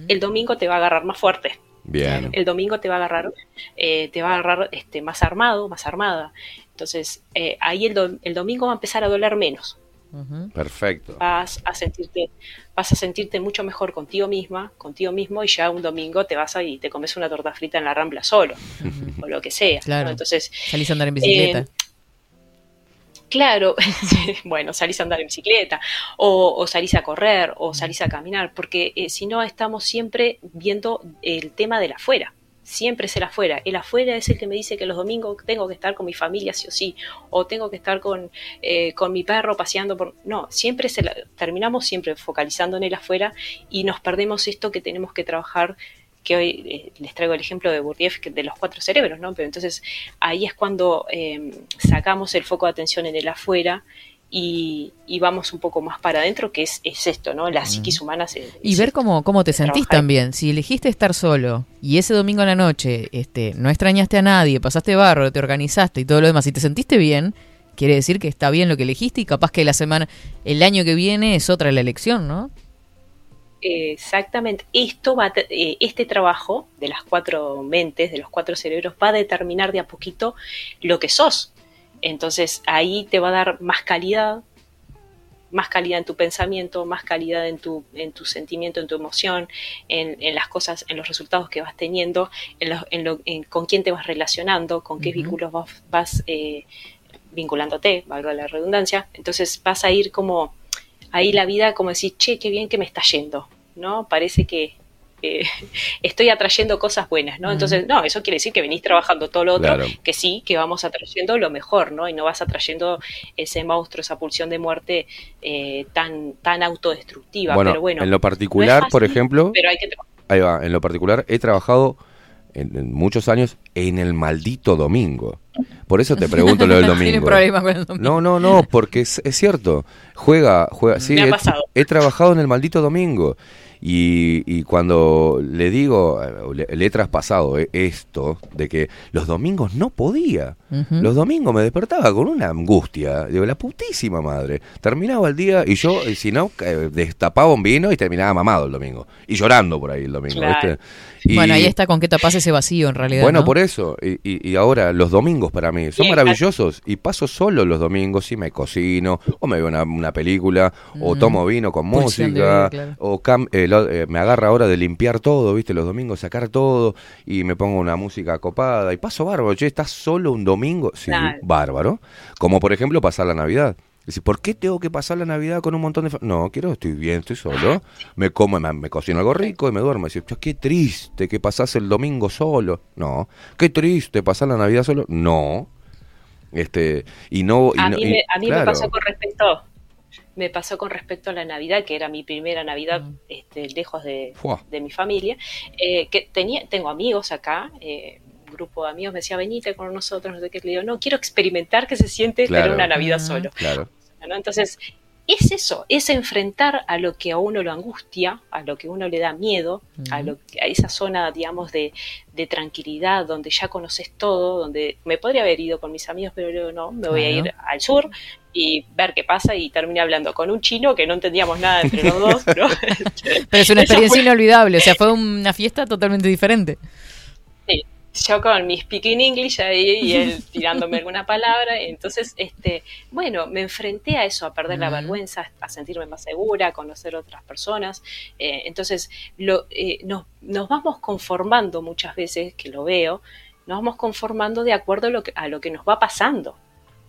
F: el domingo te va a agarrar más fuerte
D: bien.
F: el domingo te va a agarrar, eh, te va a agarrar este, más armado, más armada. Entonces, eh, ahí el, do- el domingo va a empezar a doler menos.
D: Perfecto.
F: Vas a sentirte, vas a sentirte mucho mejor contigo misma, contigo mismo, y ya un domingo te vas ahí y te comes una torta frita en la rambla solo, o lo que sea. ¿no?
B: Claro.
F: Entonces,
B: Salís a andar en bicicleta.
F: Eh, Claro, bueno, salís a andar en bicicleta, o, o salís a correr, o salís a caminar, porque eh, si no estamos siempre viendo el tema de la afuera, siempre es el afuera. El afuera es el que me dice que los domingos tengo que estar con mi familia sí o sí, o tengo que estar con, eh, con mi perro paseando por... No, siempre es terminamos siempre focalizando en el afuera y nos perdemos esto que tenemos que trabajar que hoy eh, les traigo el ejemplo de que- de los cuatro cerebros, ¿no? Pero entonces ahí es cuando eh, sacamos el foco de atención en el afuera y, y vamos un poco más para adentro, que es, es esto, ¿no? La psiquis humana
B: Y
F: es
B: ver
F: esto.
B: cómo, cómo te sentís
F: Trabajar.
B: también. Si elegiste estar solo y ese domingo en la noche este, no extrañaste a nadie, pasaste barro, te organizaste y todo lo demás, y te sentiste bien, quiere decir que está bien lo que elegiste y capaz que la semana, el año que viene es otra la elección, ¿no?
F: Exactamente. Esto va eh, este trabajo de las cuatro mentes, de los cuatro cerebros, va a determinar de a poquito lo que sos. Entonces ahí te va a dar más calidad, más calidad en tu pensamiento, más calidad en tu, en tu sentimiento, en tu emoción, en, en las cosas, en los resultados que vas teniendo, en lo- en lo- en con quién te vas relacionando, con qué vínculos vas, vas, eh, vinculándote, valga la redundancia. Entonces vas a ir como ahí la vida como decir, che, qué bien que me está yendo, ¿no? Parece que eh, estoy atrayendo cosas buenas, ¿no? Entonces, no, eso quiere decir que venís trabajando todo lo otro,
D: Claro.
F: que sí, que vamos atrayendo lo mejor, ¿no? Y no vas atrayendo ese monstruo, esa pulsión de muerte eh, tan, tan autodestructiva.
D: Bueno,
F: pero bueno,
D: en lo particular,
F: no
D: por ejemplo,
F: Pero hay que
D: ahí va, en lo particular he trabajado en, en muchos años en el maldito domingo. Por eso te pregunto lo del domingo.
B: problema con el domingo.
D: No, no, no, porque es, es cierto. Juega, juega. Sí,
F: Me ha
D: he,
F: pasado.
D: he trabajado en el maldito domingo. Y, y cuando le digo, eh, le, le he traspasado eh, esto de que los domingos no podía. Los domingos me despertaba con una angustia. Digo, la putísima madre. Terminaba el día y yo, si no, eh, destapaba un vino y terminaba mamado el domingo. Y llorando por ahí el domingo,
F: Claro.
D: ¿viste? Y-
B: Bueno, ahí está con qué tapas ese vacío en realidad.
D: bueno,
B: ¿no?
D: por eso. Y, y- y ahora los domingos para mí son
F: Bien,
D: maravillosos. Y paso solo los domingos y me cocino, o me veo una, una película, o
B: Mm.
D: tomo vino con
B: Pulsión
D: música,
B: vida, claro.
D: o cam- eh, lo- eh, me agarra ahora de limpiar todo, ¿viste? Los domingos sacar todo y me pongo una música copada y paso bárbaro. Che, ¿estás solo un domingo? Sí,
F: Claro.
D: bárbaro. Como por ejemplo pasar la Navidad. Dice, ¿por qué tengo que pasar la Navidad con un montón de... fa-?" No, quiero, estoy bien, estoy solo. Me como, me, me cocino algo rico y me duermo. Dice, "Che, qué triste que pasás el domingo solo. No. Qué triste pasar la Navidad solo. No. Este, y no... y
F: a
D: no-
F: mí,
D: y-
F: me, a mí me pasó con respecto me pasó con respecto a la Navidad, que era mi primera Navidad
B: Mm.
F: este, lejos de, de mi familia, eh, que tenía, tengo amigos acá, eh, un grupo de amigos me decía, venite con nosotros, no sé qué, le digo, no, quiero experimentar qué se siente
D: Claro.
F: tener una Navidad
B: Mm.
F: solo.
D: Claro.
F: ¿no? Entonces, es eso, es enfrentar a lo que a uno lo angustia, a lo que a uno le da miedo, a, lo, a esa zona, digamos, de, de tranquilidad, donde ya conoces todo, donde me podría haber ido con mis amigos, pero luego no, me voy a ir al sur y ver qué pasa y terminé hablando con un chino que no entendíamos nada entre los dos, ¿no?
B: Pero es una experiencia
F: fue-
B: inolvidable, o sea, fue una fiesta totalmente diferente.
F: Yo con mi speaking English ahí y él tirándome alguna palabra. Entonces, este, bueno, me enfrenté a eso, a perder la vergüenza, a sentirme más segura, a conocer otras personas. Eh, entonces, lo, eh, nos, nos vamos conformando muchas veces, que lo veo, nos vamos conformando de acuerdo a lo que, a lo que nos va pasando.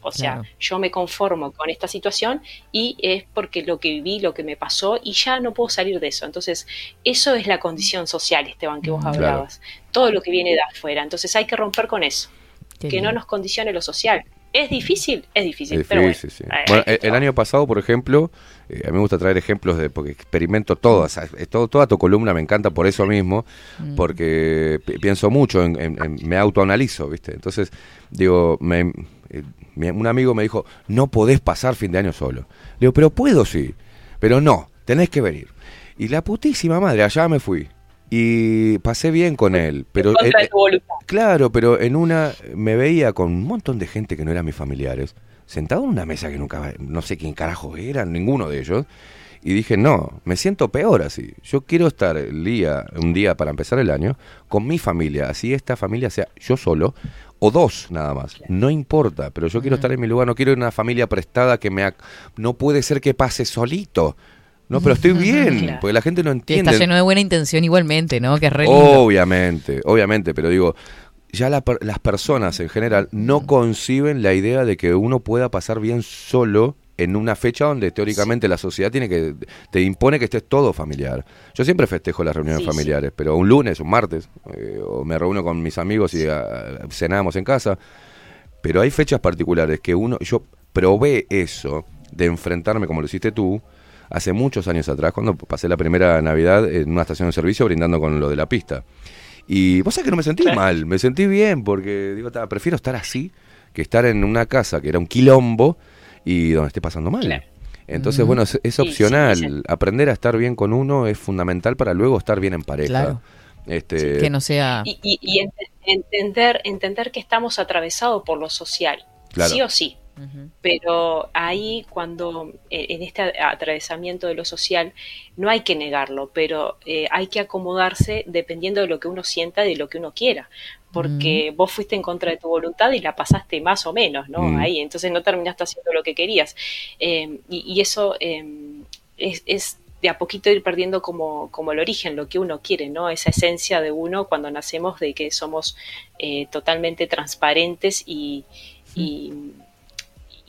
F: O sea,
B: Claro.
F: yo me conformo con esta situación y es porque lo que viví, lo que me pasó y ya no puedo salir de eso. Entonces, eso es la condición social, Esteban, que vos
B: Claro.
F: hablabas. Todo lo que viene de afuera. Entonces hay que romper con eso.
B: Qué
F: que no nos condicione lo social. ¿Es difícil? Es difícil.
D: Es
F: pero bueno,
D: difícil, sí. Bueno, el,
F: que
D: el año pasado, por ejemplo, eh, a mí me gusta traer ejemplos de porque experimento todas, eh, todo, toda tu columna me encanta por eso mismo,
B: Mm.
D: porque pi- pienso mucho, en, en- en- me autoanalizo, ¿viste? Entonces, digo, me- eh, un amigo me dijo, no podés pasar fin de año solo. Le digo, pero puedo sí, pero no, tenés que venir. Y la putísima madre, allá me fui. Y pasé bien con él, pero...
F: en
D: eh. Claro, pero en una me veía con un montón de gente que no eran mis familiares, sentado en una mesa que nunca, no sé quién carajo eran, ninguno de ellos, y dije, no, me siento peor así. Yo quiero estar el día, un día para empezar el año, con mi familia, así esta familia sea yo solo, o dos nada más, no importa, pero yo quiero estar en mi lugar, no quiero una familia prestada que me... No puede ser que pase solito. No, pero estoy bien,
F: Claro.
D: porque la gente no entiende.
B: está lleno de buena intención igualmente, ¿no? Que es re lindo.
D: Obviamente, obviamente, pero digo, ya la las personas en general no conciben la idea de que uno pueda pasar bien solo en una fecha donde teóricamente la sociedad tiene que te impone que estés todo familiar. Yo siempre festejo las reuniones
F: Sí, sí.
D: familiares, pero un lunes, un martes, eh, o me reúno con mis amigos y ah, cenamos en casa. Pero hay fechas particulares que uno, yo probé eso de enfrentarme como lo hiciste tú hace muchos años atrás, cuando pasé la primera Navidad en una estación de servicio brindando con lo de la pista. Y vos sabés que no me sentí
F: Claro.
D: mal, me sentí bien, porque digo, "Ta, prefiero estar así que estar en una casa que era un quilombo y donde esté pasando mal.
F: Claro.
D: Entonces, bueno, es, es
F: Sí, sí,
D: opcional.
F: sí.
D: Aprender a estar bien con uno es fundamental para luego estar bien en pareja.
B: Claro.
D: Este,
B: Que no sea.
F: Y, y- y ent- entender, entender que estamos atravesados por lo social,
D: Claro.
F: sí o sí. Pero ahí cuando eh, en este atravesamiento de lo social no hay que negarlo, pero eh, hay que acomodarse dependiendo de lo que uno sienta, de lo que uno quiera, porque vos fuiste en contra de tu voluntad y la pasaste más o menos, ¿no?
D: Mm.
F: Ahí, entonces no terminaste haciendo lo que querías. Eh, y, y eso eh, es, es de a poquito ir perdiendo como, como el origen, lo que uno quiere, ¿no? Esa esencia de uno cuando nacemos de que somos eh, totalmente transparentes y, y,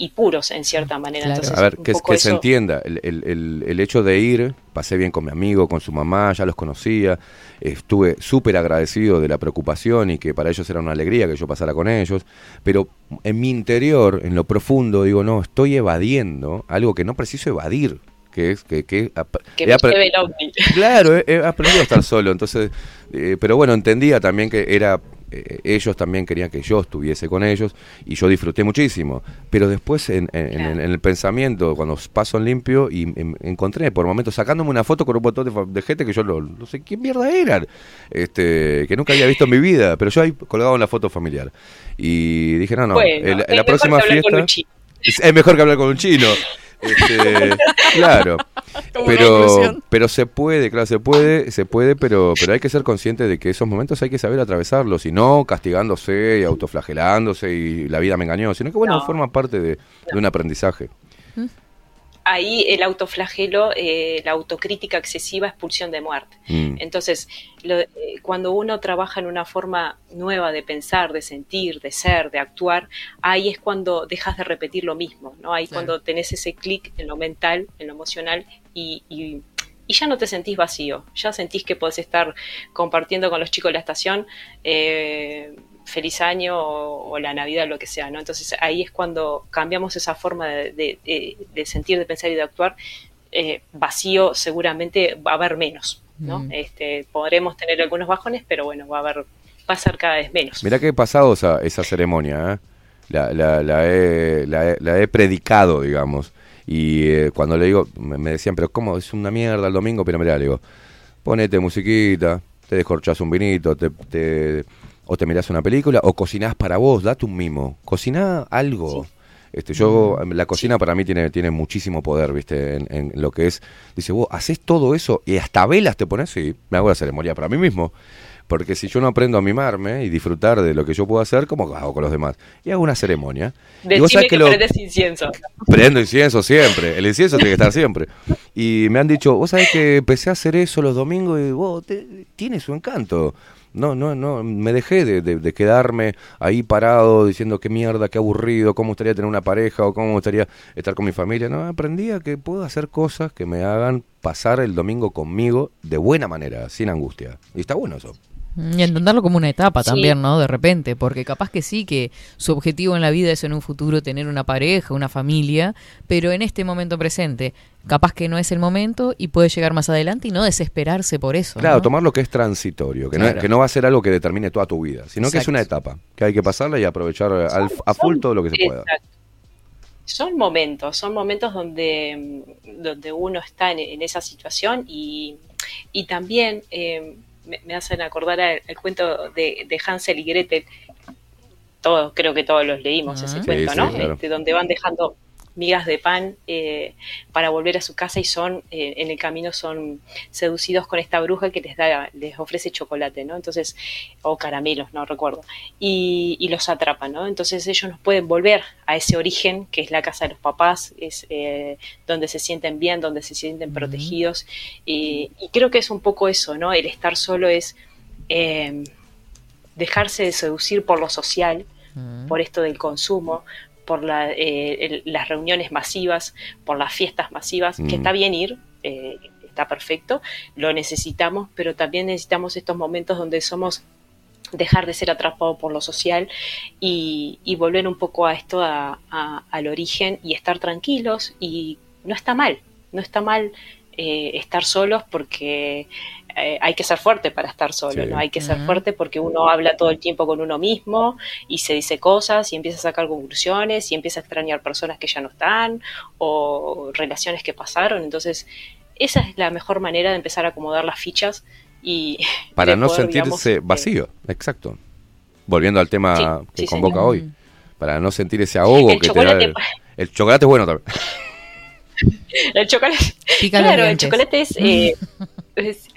F: y puros en cierta manera.
B: Claro.
F: Entonces,
D: A ver, que, se entienda, el, el- el- el hecho de ir, pasé bien con mi amigo, con su mamá, ya los conocía, estuve súper agradecido de la preocupación y que para ellos era una alegría que yo pasara con ellos, pero en mi interior, en lo profundo, digo, no, estoy evadiendo algo que no preciso evadir, que es que... que
F: que me lleve el ovni.
D: Claro, he, he aprendido a estar solo, entonces, eh, pero bueno, entendía también que era, eh, ellos también querían que yo estuviese con ellos y yo disfruté muchísimo, pero después en, en- en-
F: Claro.
D: en el pensamiento, cuando paso en limpio y em- encontré por momentos sacándome una foto con un montón de, de gente que yo no, no sé quién mierda eran, este, que nunca había visto en mi vida, pero yo ahí colgaba una foto familiar y dije, no, no,
F: Bueno,
D: en la próxima fiesta... es mejor que hablar con un chino. Este, claro. Pero, pero se puede, claro, se puede, se puede, pero, pero hay que ser consciente de que esos momentos hay que saber atravesarlos y no castigándose y autoflagelándose y la vida me engañó, sino que bueno,
F: No.
D: forma parte de, de un aprendizaje.
F: Ahí el autoflagelo, eh, la autocrítica excesiva, expulsión de muerte.
D: Mm.
F: Entonces, lo- eh, cuando uno trabaja en una forma nueva de pensar, de sentir, de ser, de actuar, ahí es cuando dejas de repetir lo mismo, ¿no? Ahí
B: Claro.
F: cuando tenés ese clic en lo mental, en lo emocional y, y- y ya no te sentís vacío, ya sentís que podés estar compartiendo con los chicos de la estación eh, feliz año o, o la Navidad, lo que sea, ¿no? Entonces ahí es cuando cambiamos esa forma de, de- de- de sentir, de pensar y de actuar. Eh, vacío seguramente va a haber menos, ¿no?
B: Mm.
F: Este, podremos tener algunos bajones, pero bueno, va a haber, va a ser cada vez menos.
D: Mirá que he pasado esa, esa ceremonia, ¿eh? la, la, la, he, la, he, la he predicado, digamos. Y eh, cuando le digo, me, me decían, pero ¿cómo? Es una mierda el domingo, pero mirá, le digo, ponete musiquita, te descorchás un vinito, te, te- o te mirás una película, o cocinás para vos, date un mimo, cociná algo. Este, yo, la cocina para mí tiene, tiene muchísimo poder, ¿viste? En, en lo que es, dice, vos haces todo eso y hasta velas te pones y me hago la ceremonia para mí mismo. Porque si yo no aprendo a mimarme y disfrutar de lo que yo puedo hacer, ¿cómo hago con los demás? Y hago una ceremonia. y vos
F: Decime
D: sabés
F: que,
D: lo,
F: prendes incienso.
D: Prendo incienso siempre. El incienso tiene que estar siempre. Y me han dicho, vos sabés que empecé a hacer eso los domingos y vos, te- tiene su encanto. No, no, no, me dejé de, de- de quedarme ahí parado diciendo qué mierda, qué aburrido, cómo gustaría tener una pareja o cómo gustaría estar con mi familia. No, aprendí a que puedo hacer cosas que me hagan pasar el domingo conmigo de buena manera, sin angustia. Y está bueno eso.
B: Y entenderlo como una etapa
F: Sí.
B: también, ¿no? De repente, porque capaz que sí, que su objetivo en la vida es en un futuro tener una pareja, una familia, pero en este momento presente, capaz que no es el momento y puede llegar más adelante y no desesperarse por eso.
D: Claro,
B: ¿no?
D: tomar lo que es transitorio, que, no,
B: Claro.
D: que no va a ser algo que determine toda tu vida, sino que es una etapa, que hay que pasarla y aprovechar al- a full todo lo que se pueda.
F: Exacto. Son momentos, son momentos donde, mm, donde uno está en, en esa situación y, y también eh, me, me hacen acordar al, al cuento de, de Hansel y Gretel. Todos, creo que todos los leímos
B: Ah.
F: ese
B: Sí,
F: cuento,
D: sí,
F: ¿no?
D: claro.
F: Este, donde van dejando migas de pan eh, para volver a su casa y son eh, en el camino son seducidos con esta bruja que les da les ofrece chocolate no entonces o caramelos no recuerdo. Y, y los atrapan no entonces ellos no pueden volver a ese origen que es la casa de los papás es eh, donde se sienten bien donde se sienten protegidos. Y, y creo que es un poco eso no el estar solo es eh, dejarse de seducir por lo social por esto del consumo, por la, eh, el- las reuniones masivas, por las fiestas masivas,
D: Mm.
F: que está bien ir, eh, está perfecto, lo necesitamos, pero también necesitamos estos momentos donde somos dejar de ser atrapados por lo social y, y volver un poco a esto, a- a- al origen y estar tranquilos y no está mal, no está mal eh, estar solos porque eh, hay que ser fuerte para estar solo,
D: Sí.
F: ¿no? Hay que ser fuerte porque uno habla todo el tiempo con uno mismo y se dice cosas y empieza a sacar conclusiones y empieza a extrañar personas que ya no están o relaciones que pasaron. Entonces, esa es la mejor manera de empezar a acomodar las fichas y
D: Para no
F: poder,
D: sentirse
F: digamos,
D: vacío, exacto. Volviendo al tema
F: Sí,
D: que
F: sí,
D: convoca
F: señor.
D: hoy. Para no sentir ese ahogo
F: El
D: que te da el, el chocolate es bueno también.
F: El chocolate,
B: Pica
F: claro, el chocolate es, eh, es-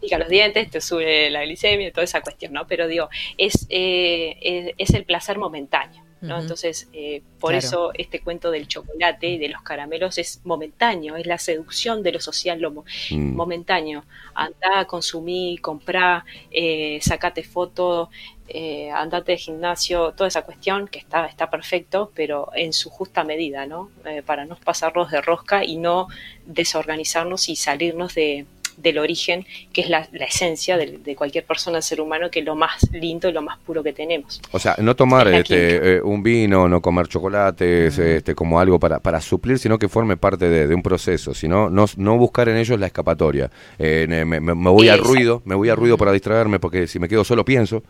F: pica los dientes, te sube la glicemia, toda esa cuestión, ¿no? Pero digo, es, eh, es, es el placer momentáneo, ¿no? Entonces, eh, por
B: Claro.
F: eso este cuento del chocolate y de los caramelos es momentáneo, es la seducción de lo social, lo mo-
D: Mm.
F: momentáneo. Andá, consumí, comprá, eh, sacate foto, eh, andate de gimnasio, toda esa cuestión que está, está perfecto, pero en su justa medida, ¿no? Eh, para no pasarnos de rosca y no desorganizarnos y salirnos de, del origen, que es la, la esencia de, de cualquier persona, ser humano, que es lo más lindo y lo más puro que tenemos.
D: O sea, no tomar
F: Es
D: este, eh, un vino, no comer chocolates, este, como algo para, para suplir, sino que forme parte de, de un proceso, sino no, no buscar en ellos la escapatoria. Eh, me, me- me voy al ruido, me voy al ruido para distraerme, porque si me quedo solo pienso.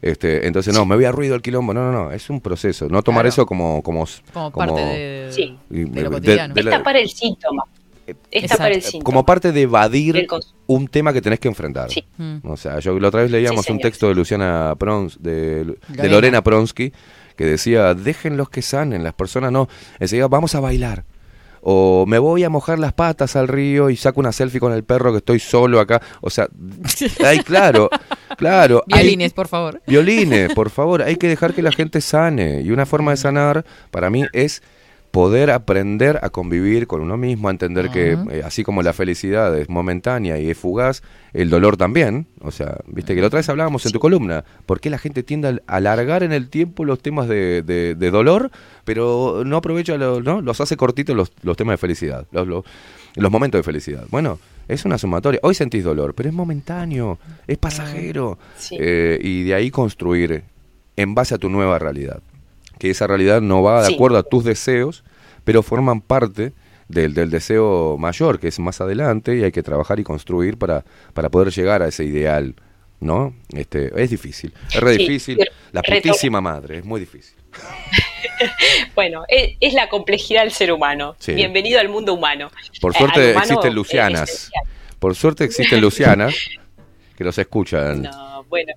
D: Este, entonces, no, me voy al ruido al quilombo. No, no, no, es un proceso. No tomar
B: Claro.
D: eso como... Como,
B: Como parte de,
F: Sí.
B: de lo cotidiano.
D: de la-
F: tapar el síntoma. El síntoma.
D: como parte de evadir un tema que tenés que enfrentar.
F: Sí.
B: Mm.
D: O sea, yo la otra vez leíamos
F: Sí,
D: un texto de Luciana Prons, de, de
B: Lorena.
D: Lorena Pronsky, que decía, déjenlos que sanen, las personas no, enseguida vamos a bailar. O me voy a mojar las patas al río y saco una selfie con el perro que estoy solo acá. O sea, hay claro, claro. hay-
B: Violines, por favor.
D: Violines, por favor, hay que dejar que la gente sane. Y una forma de sanar, para mí, es poder aprender a convivir con uno mismo, a entender que eh, así como la felicidad es momentánea y es fugaz, el dolor también. O sea, viste que la otra vez hablábamos en tu columna, ¿por qué la gente tiende a alargar en el tiempo los temas de, de- de dolor, pero no aprovecha, lo- ¿no? los hace cortitos los, los temas de felicidad, los, los, los momentos de felicidad? Bueno, es una sumatoria. Hoy sentís dolor, pero es momentáneo, es pasajero.
F: Sí.
D: Eh, y de ahí construir en base a tu nueva realidad. Que esa realidad no va de
F: Sí.
D: acuerdo a tus deseos, pero forman parte del, del deseo mayor, que es más adelante, y hay que trabajar y construir para, para poder llegar a ese ideal. ¿No? Este, es difícil, es re
F: Sí,
D: difícil. La putísima madre, es muy difícil.
F: Bueno, es, es la complejidad del ser humano.
D: Sí.
F: Bienvenido al mundo humano.
D: Por
F: Eh,
D: suerte
F: humano
D: existen Lucianas. Por suerte existen Lucianas que los escuchan.
F: No, bueno,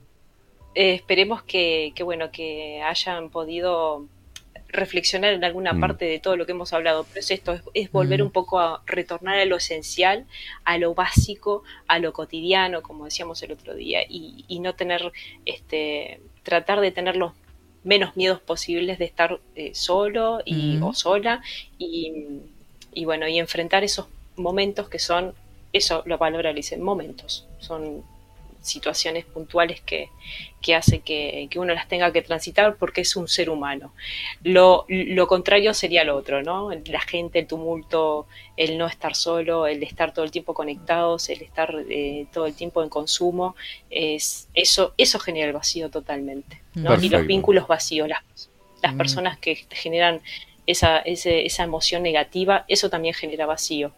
F: eh, esperemos que, que, bueno, que hayan podido reflexionar en alguna
D: Mm.
F: parte de todo lo que hemos hablado, pero es esto, es, es volver
B: Mm.
F: un poco a retornar a lo esencial, a lo básico, a lo cotidiano, como decíamos el otro día, y, y no tener, este, tratar de tener los menos miedos posibles de estar eh, solo y,
B: Mm.
F: o sola, y, y bueno, y enfrentar esos momentos que son, eso lo palabra le dice, momentos, son situaciones puntuales que, que hace que, que uno las tenga que transitar porque es un ser humano. Lo, lo contrario sería lo otro, ¿no? La gente, el tumulto, el no estar solo, el estar todo el tiempo conectados, el estar eh, todo el tiempo en consumo, es, eso, eso genera el vacío totalmente. ¿no? Y los vínculos vacíos, las, las
B: Mm.
F: personas que generan esa, ese- esa emoción negativa, eso también genera vacío.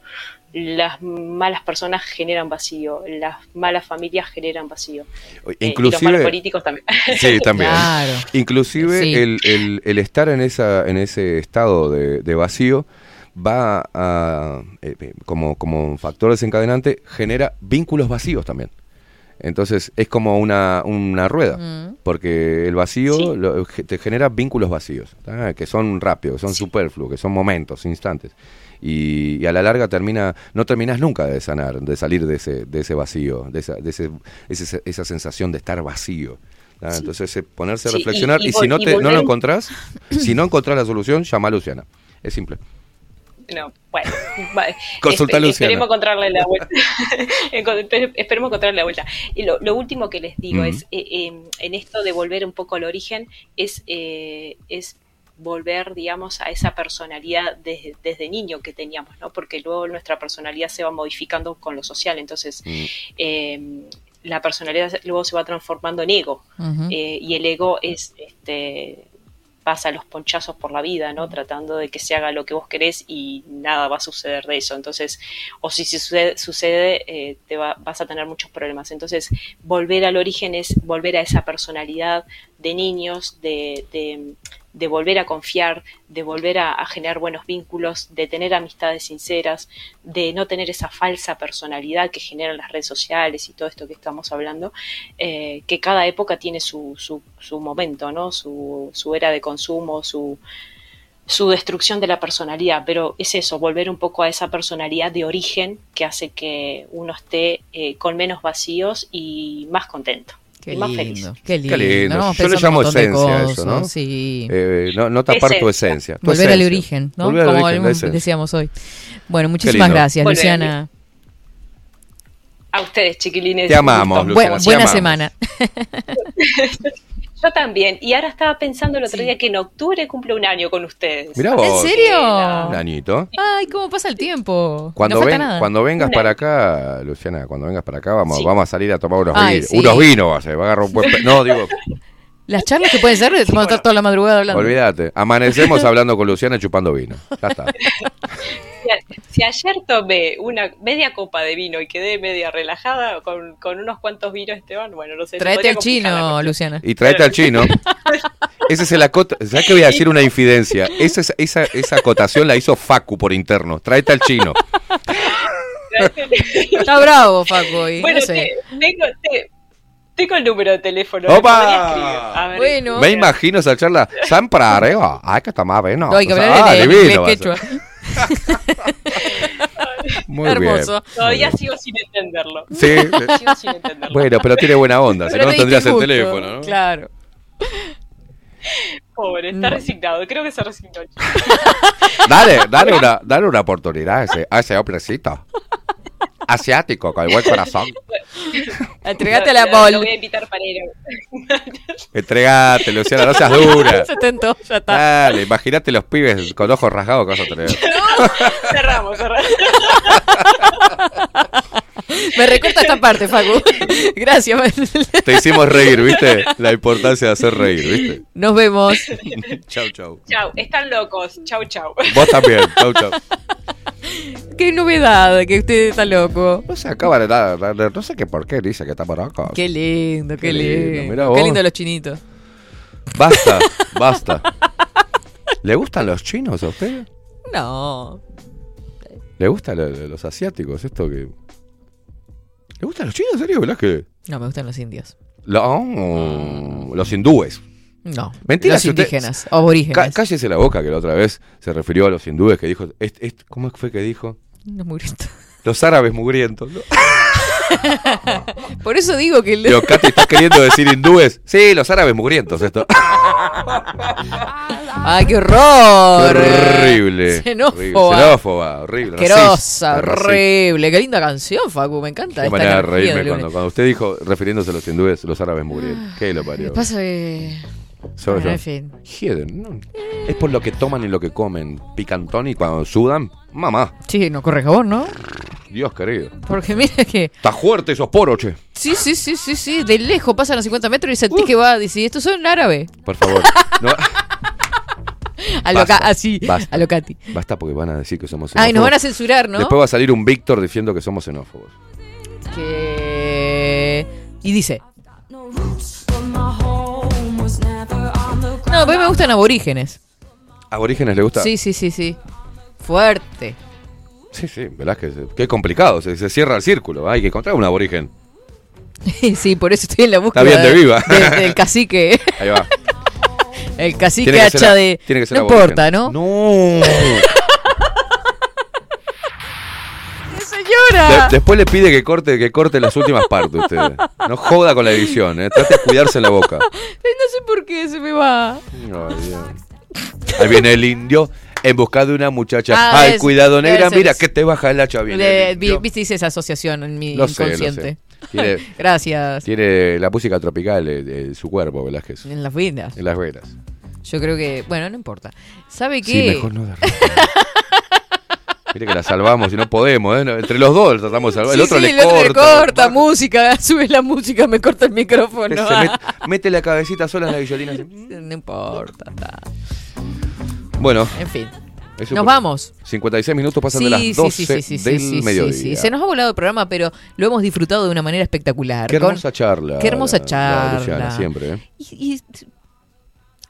F: Las malas personas generan vacío, las malas familias generan vacío. Eh, y los malos
D: Inclusive,
F: políticos también.
D: sí, también.
B: Claro.
D: Inclusive
B: Sí.
D: el, el- el estar en esa en ese estado de, de vacío va a eh, eh, como como factor desencadenante genera vínculos vacíos también. Entonces es como una, una rueda,
B: Mm.
D: porque el vacío
F: Sí.
D: lo- te genera vínculos vacíos, ¿tá? que son rápidos, que son
F: Sí.
D: superfluos, que son momentos, instantes. Y, y a la larga termina, no terminas nunca de sanar, de salir de ese, de ese vacío, de esa, de ese, ese- esa sensación de estar vacío. Entonces ponerse a
F: Sí,
D: reflexionar y,
F: y
D: si no, te, no lo encontrás, si no encontrás la solución, llama a Luciana. Es simple.
F: No, bueno,
D: Consulta Luciana.
F: Esperemos encontrarle la vuelta. Esperemos encontrarle la vuelta. Y lo, lo último que les digo es, eh, eh, en esto de volver un poco al origen, es, eh, es volver, digamos, a esa personalidad desde, desde niño que teníamos, ¿no? Porque luego nuestra personalidad se va modificando con lo social, entonces
D: Mm.
F: eh, la personalidad luego se va transformando en ego eh, y el ego es este pasa los ponchazos por la vida, ¿no? Tratando de que se haga lo que vos querés y nada va a suceder de eso. Entonces, o si se sucede, sucede eh, te va- vas a tener muchos problemas. Entonces, volver al origen es volver a esa personalidad de niños, de, de- de volver a confiar, de volver a, generar buenos vínculos, de tener amistades sinceras, de no tener esa falsa personalidad que generan las redes sociales y todo esto que estamos hablando, eh, que cada época tiene su, su, su momento, ¿no? Su, su era de consumo, su, su destrucción de la personalidad, pero es eso, volver un poco a esa personalidad de origen que hace que uno esté eh, con menos vacíos y más contento.
B: Qué
F: y más
B: lindo,
F: feliz.
B: qué lindo.
D: Qué lindo.
B: ¿no?
D: Yo le llamo esencia eso, ¿no?
B: Sí.
D: Eh, no, no tapar tu
F: Esencia.
D: tu
B: Volver al origen, ¿no?
D: Volver
B: Como
D: origen,
B: decíamos hoy. Bueno, muchísimas gracias,
F: Volver
B: Luciana.
F: A ustedes, chiquilines.
D: Te amamos. Luciana,
B: Bu-
D: te
B: buena
D: amamos.
B: semana.
F: Yo también. Y ahora estaba pensando el otro
B: Sí.
F: día que en octubre cumple un año con ustedes.
D: Mirá vos.
B: ¿En serio?
D: Un añito.
B: Ay, cómo pasa el tiempo.
D: Cuando,
B: no falta
D: ven-
B: nada.
D: cuando vengas para acá, Luciana, cuando vengas para acá, vamos,
F: Sí.
D: vamos a salir a tomar unos,
B: Ay,
D: vinos.
B: sí.
D: unos vinos. Va a, ser, va a agarrar un buen No, digo,
B: Las charlas que pueden ser, vamos a estar toda la madrugada hablando.
D: olvídate. Amanecemos hablando con Luciana chupando vino. Ya está.
F: Si, a- si ayer tomé una media copa de vino y quedé media relajada con, con unos cuantos vinos, Esteban, bueno, no sé.
B: Traete al chino. Luciana.
D: Y tráete al chino. Ese es el acota. ¿Sabes que voy a decir una infidencia? Esa, es- esa, esa acotación la hizo Facu por interno. Tráete al chino.
B: Está bravo, Facu. hoy,
F: bueno,
B: no sé.
F: te- tengo, te- tengo el número de teléfono.
D: ¡Opa!
B: Bueno.
D: Me imagino esa charla. Siempre arriba. Ay, que tomar vino.
B: No, hay que
D: O sea,
B: hablar
D: ah,
B: en
D: divino
B: quechua.
D: Muy
B: Hermoso.
F: Todavía sigo sin entenderlo.
D: bien. Sí.
F: Sigo sin entenderlo.
D: Bueno, pero tiene buena onda. Si no, no tendrías el teléfono, ¿no?
B: Claro.
F: Pobre, está resignado. Creo que se resignó. el chico.
D: Dale, dale una, dale una oportunidad a ese, a ese hombrecito. Asiático, con el buen corazón.
B: Entregate a la bol.
F: Lo voy a invitar para ir.
D: Entregate, Luciana, no seas dura.
B: Se tentó, ya está.
D: Dale, imagínate los pibes con ojos rasgados que vas a tener.
F: cerramos, cerramos.
B: Me recorta esta parte, Facu. Gracias.
D: Te hicimos reír, ¿viste? La importancia de hacer reír, ¿viste?
B: Nos vemos.
D: Chau, chau.
F: Chau, están locos. Chau, chau.
D: Vos también, chau, chau.
B: Qué novedad que usted está loco.
D: No se acaba de dar, no sé qué por qué dice que estamos locos.
B: Qué lindo, qué,
D: Qué lindo,
B: Qué lindo los chinitos.
D: Basta, basta. ¿Le gustan los chinos a usted?
B: No.
D: ¿Le gustan lo- lo- los asiáticos? Esto que. ¿Le gustan los chinos, en serio? ¿Verdad que.?
B: No, me gustan los indios.
D: Lo- los hindúes.
B: No.
D: Mentira,
B: los
D: usted-
B: indígenas,
D: Cá-
B: aborígenes.
D: cállese la boca que la otra vez se refirió a los hindúes que dijo. est- est- ¿Cómo fue que dijo?
B: Los mugrientos.
D: Los árabes mugrientos. ¿no?
B: Por eso digo que
D: Digo, Katy, ¿estás queriendo decir hindúes? Sí, los árabes mugrientos, esto.
B: ¡Ay, qué horror!
D: horrible.
B: Xenófoba.
D: Xenófoba, horrible.
B: Asquerosa, horrible. Qué linda canción, Facu. Me encanta
D: Qué
B: esta
D: manera de reírme cuando, cuando usted dijo, refiriéndose a los hindúes, los árabes mugrientos. ¿Qué lo parió?
B: Pasa que...
D: Soy
B: Bueno,
D: yo.
B: en fin.
D: No. Es por lo que toman y lo que comen. Picantón y cuando sudan, mamá.
B: Sí, no corre jabón, ¿no?
D: Dios querido.
B: Porque mira que...
D: Está fuerte esos poros, che.
B: Sí, sí, sí, sí, sí. De lejos pasan a 50 metros y sentís que va a decir, estos son árabes.
D: Por favor. No,
B: A lo,
D: Basta,
B: así,
D: basta.
B: a lo Katy.
D: basta porque van a decir que somos
B: Ay, nos van a
D: xenófobos.
B: censurar, ¿no?
D: Después va a salir un Víctor diciendo que somos xenófobos.
B: Que... Y dice... No, pero me gustan aborígenes.
D: ¿Aborígenes le gusta?
B: Sí, sí, sí, sí. Fuerte.
D: Sí, sí, Velázquez. Qué complicado, se, se cierra el círculo. Hay que encontrar un aborigen.
B: sí, por eso estoy en la búsqueda
D: bien de viva.
B: de- del cacique.
D: Ahí va.
B: El cacique
D: que ser
B: hacha
D: a-
B: de...
D: que
B: no
D: aborigen.
B: importa, ¿no?
D: No.
B: ¡Qué señora!
D: De- después le pide que corte, que corte las últimas partes usted. No joda con la edición, eh. Trate de cuidarse la boca.
B: Ay, No sé por qué se me va.
D: Ahí viene el indio en busca de una muchacha.
B: Ah,
D: Ay,
B: es-
D: cuidado, negra, mira que te baja el hacha. Indio.
B: Viste, hice esa asociación en mi
D: Lo sé, lo
B: inconsciente.
D: sé. Tiene,
B: Gracias.
D: tiene la música tropical de, de su cuerpo, Velázquez.
B: En las vidas.
D: En las venas.
B: Yo creo que, bueno, no importa. ¿Sabe
D: Sí,
B: qué?
D: mejor no. Mire que la salvamos y no podemos, ¿eh? Entre los dos tratamos de salvar.
B: Sí,
D: el otro
B: sí,
D: le
B: el otro
D: corta.
B: le corta, música, sube la música, me corta el micrófono.
D: Se met- mete la cabecita sola en la guillotina. así.
B: no importa. está.
D: Bueno.
B: En fin.
D: eso
B: Nos vamos.
D: 56 minutos pasan de las
B: Sí,
D: 12
B: sí, sí, sí, sí,
D: del
B: sí, sí,
D: mediodía.
B: sí. Se nos ha volado el programa, pero lo hemos disfrutado de una manera espectacular.
D: Qué
B: Con-
D: hermosa charla.
B: Qué hermosa
D: la- la
B: charla.
D: Luciana, siempre, ¿eh?
B: Y- y-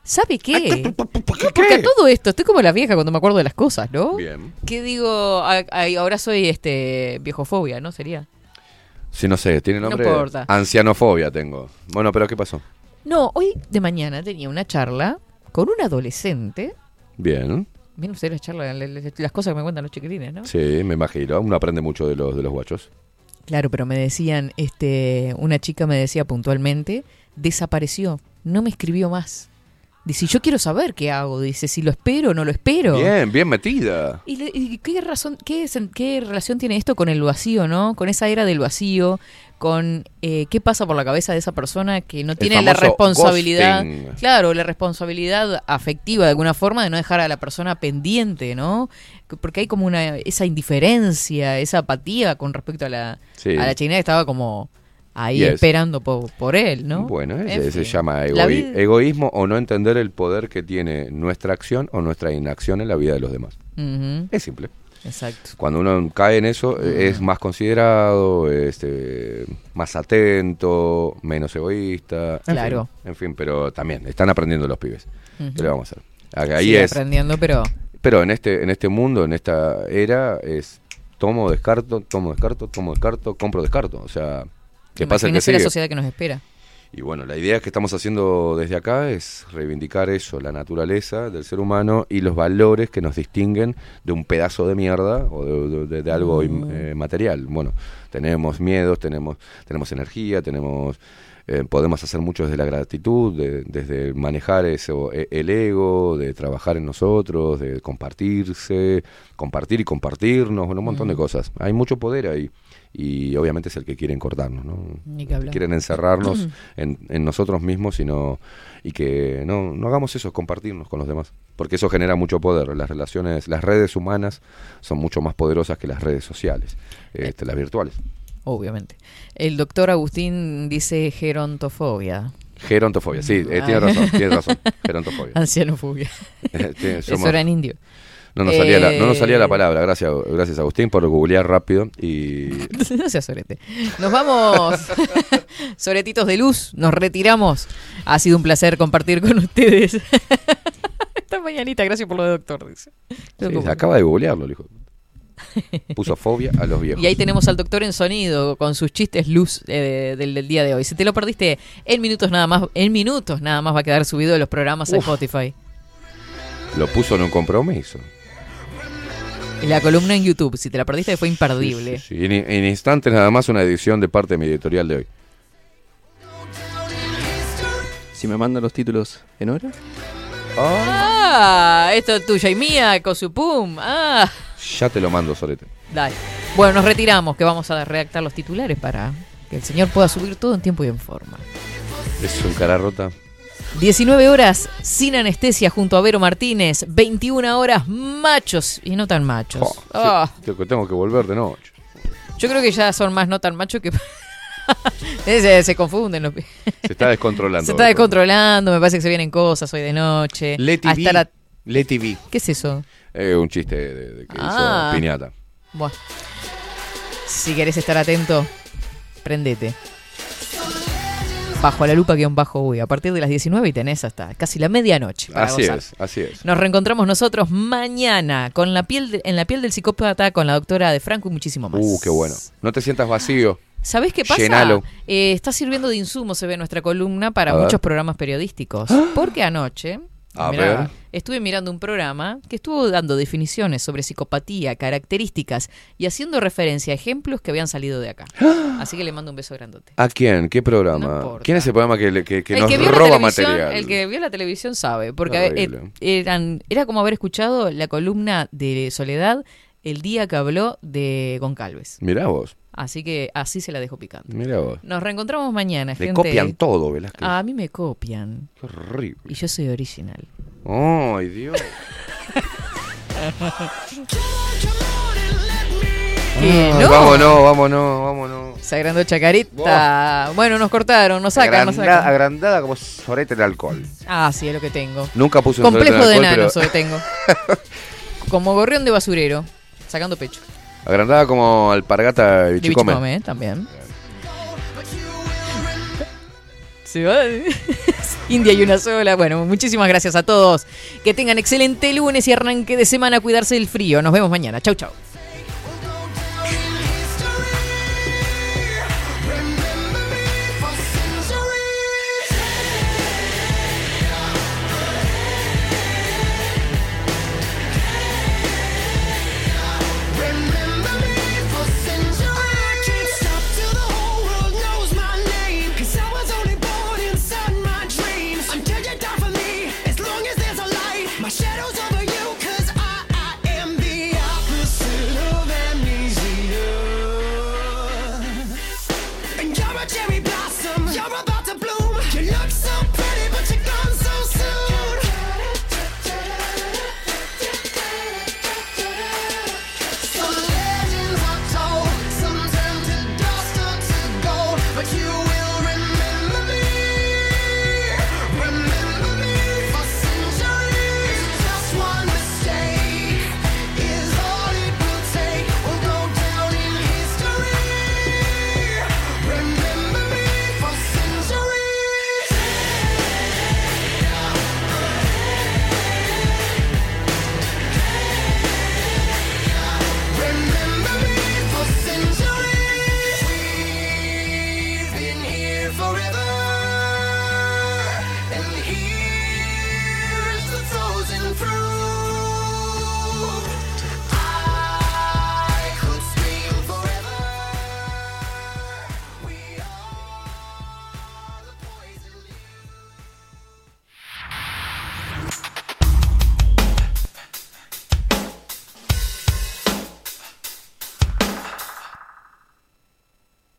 B: ¿Sabe qué? Porque a todo esto, estoy como la vieja cuando me acuerdo de las cosas, ¿no?
D: Bien.
B: ¿Qué digo? A- a- ahora soy este viejofobia, ¿no? Sería.
D: Sí, no sé, tiene
B: No
D: nombre.
B: importa.
D: Ancianofobia tengo. Bueno, pero ¿qué pasó?
B: No, hoy de mañana tenía una charla con un adolescente.
D: Bien.
B: Miren ustedes la charla, le- le- las cosas que me cuentan los chiquilines, ¿no?
D: Sí, me imagino. Uno aprende mucho de los, de los guachos.
B: Claro, pero me decían, este, una chica me decía puntualmente, desapareció, no me escribió más. Dice, yo quiero saber qué hago. Dice, si lo espero o no lo espero.
D: Bien, bien metida.
B: ¿Y, le- y qué razón, qué, qué relación tiene esto con el vacío, no? Con esa era del vacío, con eh, qué pasa por la cabeza de esa persona que no tiene la responsabilidad,
D: ghosting.
B: claro, la responsabilidad afectiva de alguna forma de no dejar a la persona pendiente, ¿no? Que- Porque hay como una esa indiferencia, esa apatía con respecto a la
D: Sí.
B: a la china que estaba como ahí
D: Yes.
B: esperando po- por, él, ¿no?
D: Bueno,
B: En
D: ese se llama egoí- egoísmo o no entender el poder que tiene nuestra acción o nuestra inacción en la vida de los demás. Es simple.
B: Exacto.
D: Cuando uno cae en eso, eh, es más considerado, este, más atento, menos egoísta. en
B: Claro.
D: fin, En fin, pero también están aprendiendo los pibes. ¿Qué le vamos a hacer? Ahí es.
B: aprendiendo, pero
D: Pero en este, en este mundo, en esta era, es tomo, descarto, tomo, descarto, tomo, descarto, compro, descarto. O sea, ¿qué pasa que
B: imagínese la
D: sigue?
B: sociedad que nos espera.
D: Y bueno, la idea que estamos haciendo desde acá es reivindicar eso, la naturaleza del ser humano y los valores que nos distinguen de un pedazo de mierda o de, de- de algo im- eh, material. Bueno, tenemos miedos, tenemos, tenemos energía, tenemos eh, podemos hacer mucho desde la gratitud, de- desde manejar eso, e- el ego, de trabajar en nosotros, de compartirse, compartir y compartirnos, bueno, un montón de
B: Mm.
D: cosas. Hay mucho poder ahí y obviamente es el que quieren cortarnos, ¿no?
B: Ni que hablar.
D: Quieren encerrarnos en, en nosotros mismos y, no, y que no, no hagamos eso, compartirnos con los demás. Porque eso genera mucho poder. Las relaciones, las redes humanas son mucho más poderosas que las redes sociales, este, las virtuales.
B: Obviamente. El doctor Agustín dice gerontofobia.
D: Gerontofobia, sí, eh, tiene razón, tiene razón. Gerontofobia.
B: Ancianofobia.
D: Tiene-
B: Eso era en indio.
D: No nos, salía la, no nos salía
B: Eh,
D: la palabra, gracias, gracias Agustín por googlear rápido y
B: no seas sorete. Nos vamos, soretitos de luz, nos retiramos. Ha sido un placer compartir con ustedes. Esta mañanita, gracias por lo de doctor. Dice.
D: sí, acaba de googlearlo, el hijo. Puso fobia a los viejos.
B: Y ahí tenemos al doctor en sonido con sus chistes luz eh, del, del día de hoy. Si te lo perdiste en minutos nada más, en minutos nada más va a quedar subido de los programas
D: Uf.
B: Spotify.
D: Lo puso en un compromiso.
B: La columna en YouTube, si te la perdiste fue imperdible.
D: Sí, en, en instantes nada más una edición de parte de mi editorial de hoy.
C: Si me mandan los títulos en hora.
B: Ah, esto es tuya y mía, Cosupum. Ah,
D: Ya te lo mando, Sorete.
B: dale. Bueno, nos retiramos, que vamos a redactar los titulares para que el señor pueda subir todo en tiempo y en forma.
D: Es un cara rota.
B: 19 horas sin anestesia junto a Vero Martínez. 21 horas machos y no tan machos.
D: Oh, sí,
B: Ah,
D: tengo que volver de noche.
B: yo creo que ya son más no tan machos que... se, se confunden. los-
D: Se está descontrolando.
B: Se está descontrolando, me parece que se vienen cosas hoy de noche.
D: Leti
B: A
D: V.
B: estar a-
D: Leti.
B: ¿Qué es eso?
D: Eh, un chiste de, de que
B: Ah.
D: hizo Piñata.
B: Bueno, si querés estar atento, prendete. Bajo la lupa guion bajo uy. A partir de las 19 y tenés hasta casi la medianoche. para
D: Así
B: gozar.
D: es, así es.
B: Nos reencontramos nosotros mañana con la piel de- en la piel del psicópata con la doctora de Franco y muchísimo más.
D: Uh, qué bueno. No te sientas vacío.
B: ¿Sabés qué pasa?
D: Llenalo.
B: Eh, está sirviendo de insumo, se ve nuestra columna, para muchos programas periodísticos. Porque anoche
D: A
B: mirá,
D: ver.
B: Estuve mirando un programa que estuvo dando definiciones sobre psicopatía, características y haciendo referencia a ejemplos que habían salido de acá. Así que le mando un beso grandote.
D: ¿A quién? ¿Qué programa? ¿Quién es el programa que, que, que
B: el
D: nos
B: que
D: roba material?
B: el que vio la televisión sabe, porque eh, eran, era como haber escuchado la columna de Soledad el día que habló de Goncalves.
D: Mirá vos,
B: Así que así se la dejo picando.
D: mirá vos.
B: Nos reencontramos mañana,
D: Le
B: gente.
D: copian todo, Velázquez.
B: A mí me copian.
D: Qué horrible.
B: Y yo soy original.
D: Ay, Dios. Ay,
B: no.
D: Vámonos, vámonos, vámonos.
B: Se agrandó Chacarita. Bueno, nos cortaron, nos sacan, nos
D: Agranda-
B: sacan.
D: agrandada como sorete el alcohol.
B: Ah, sí, es lo que tengo.
D: Nunca puse un
B: Complejo de
D: en alcohol,
B: enanos
D: pero-
B: tengo. Como gorrión de basurero, sacando pecho.
D: Agrandada como alpargata de
B: De
D: bichicome,
B: ¿eh? también. Va. India y una sola. Bueno, muchísimas gracias a todos. Que tengan excelente lunes y arranque de semana. Cuidarse del frío. Nos vemos mañana. Chau, chau.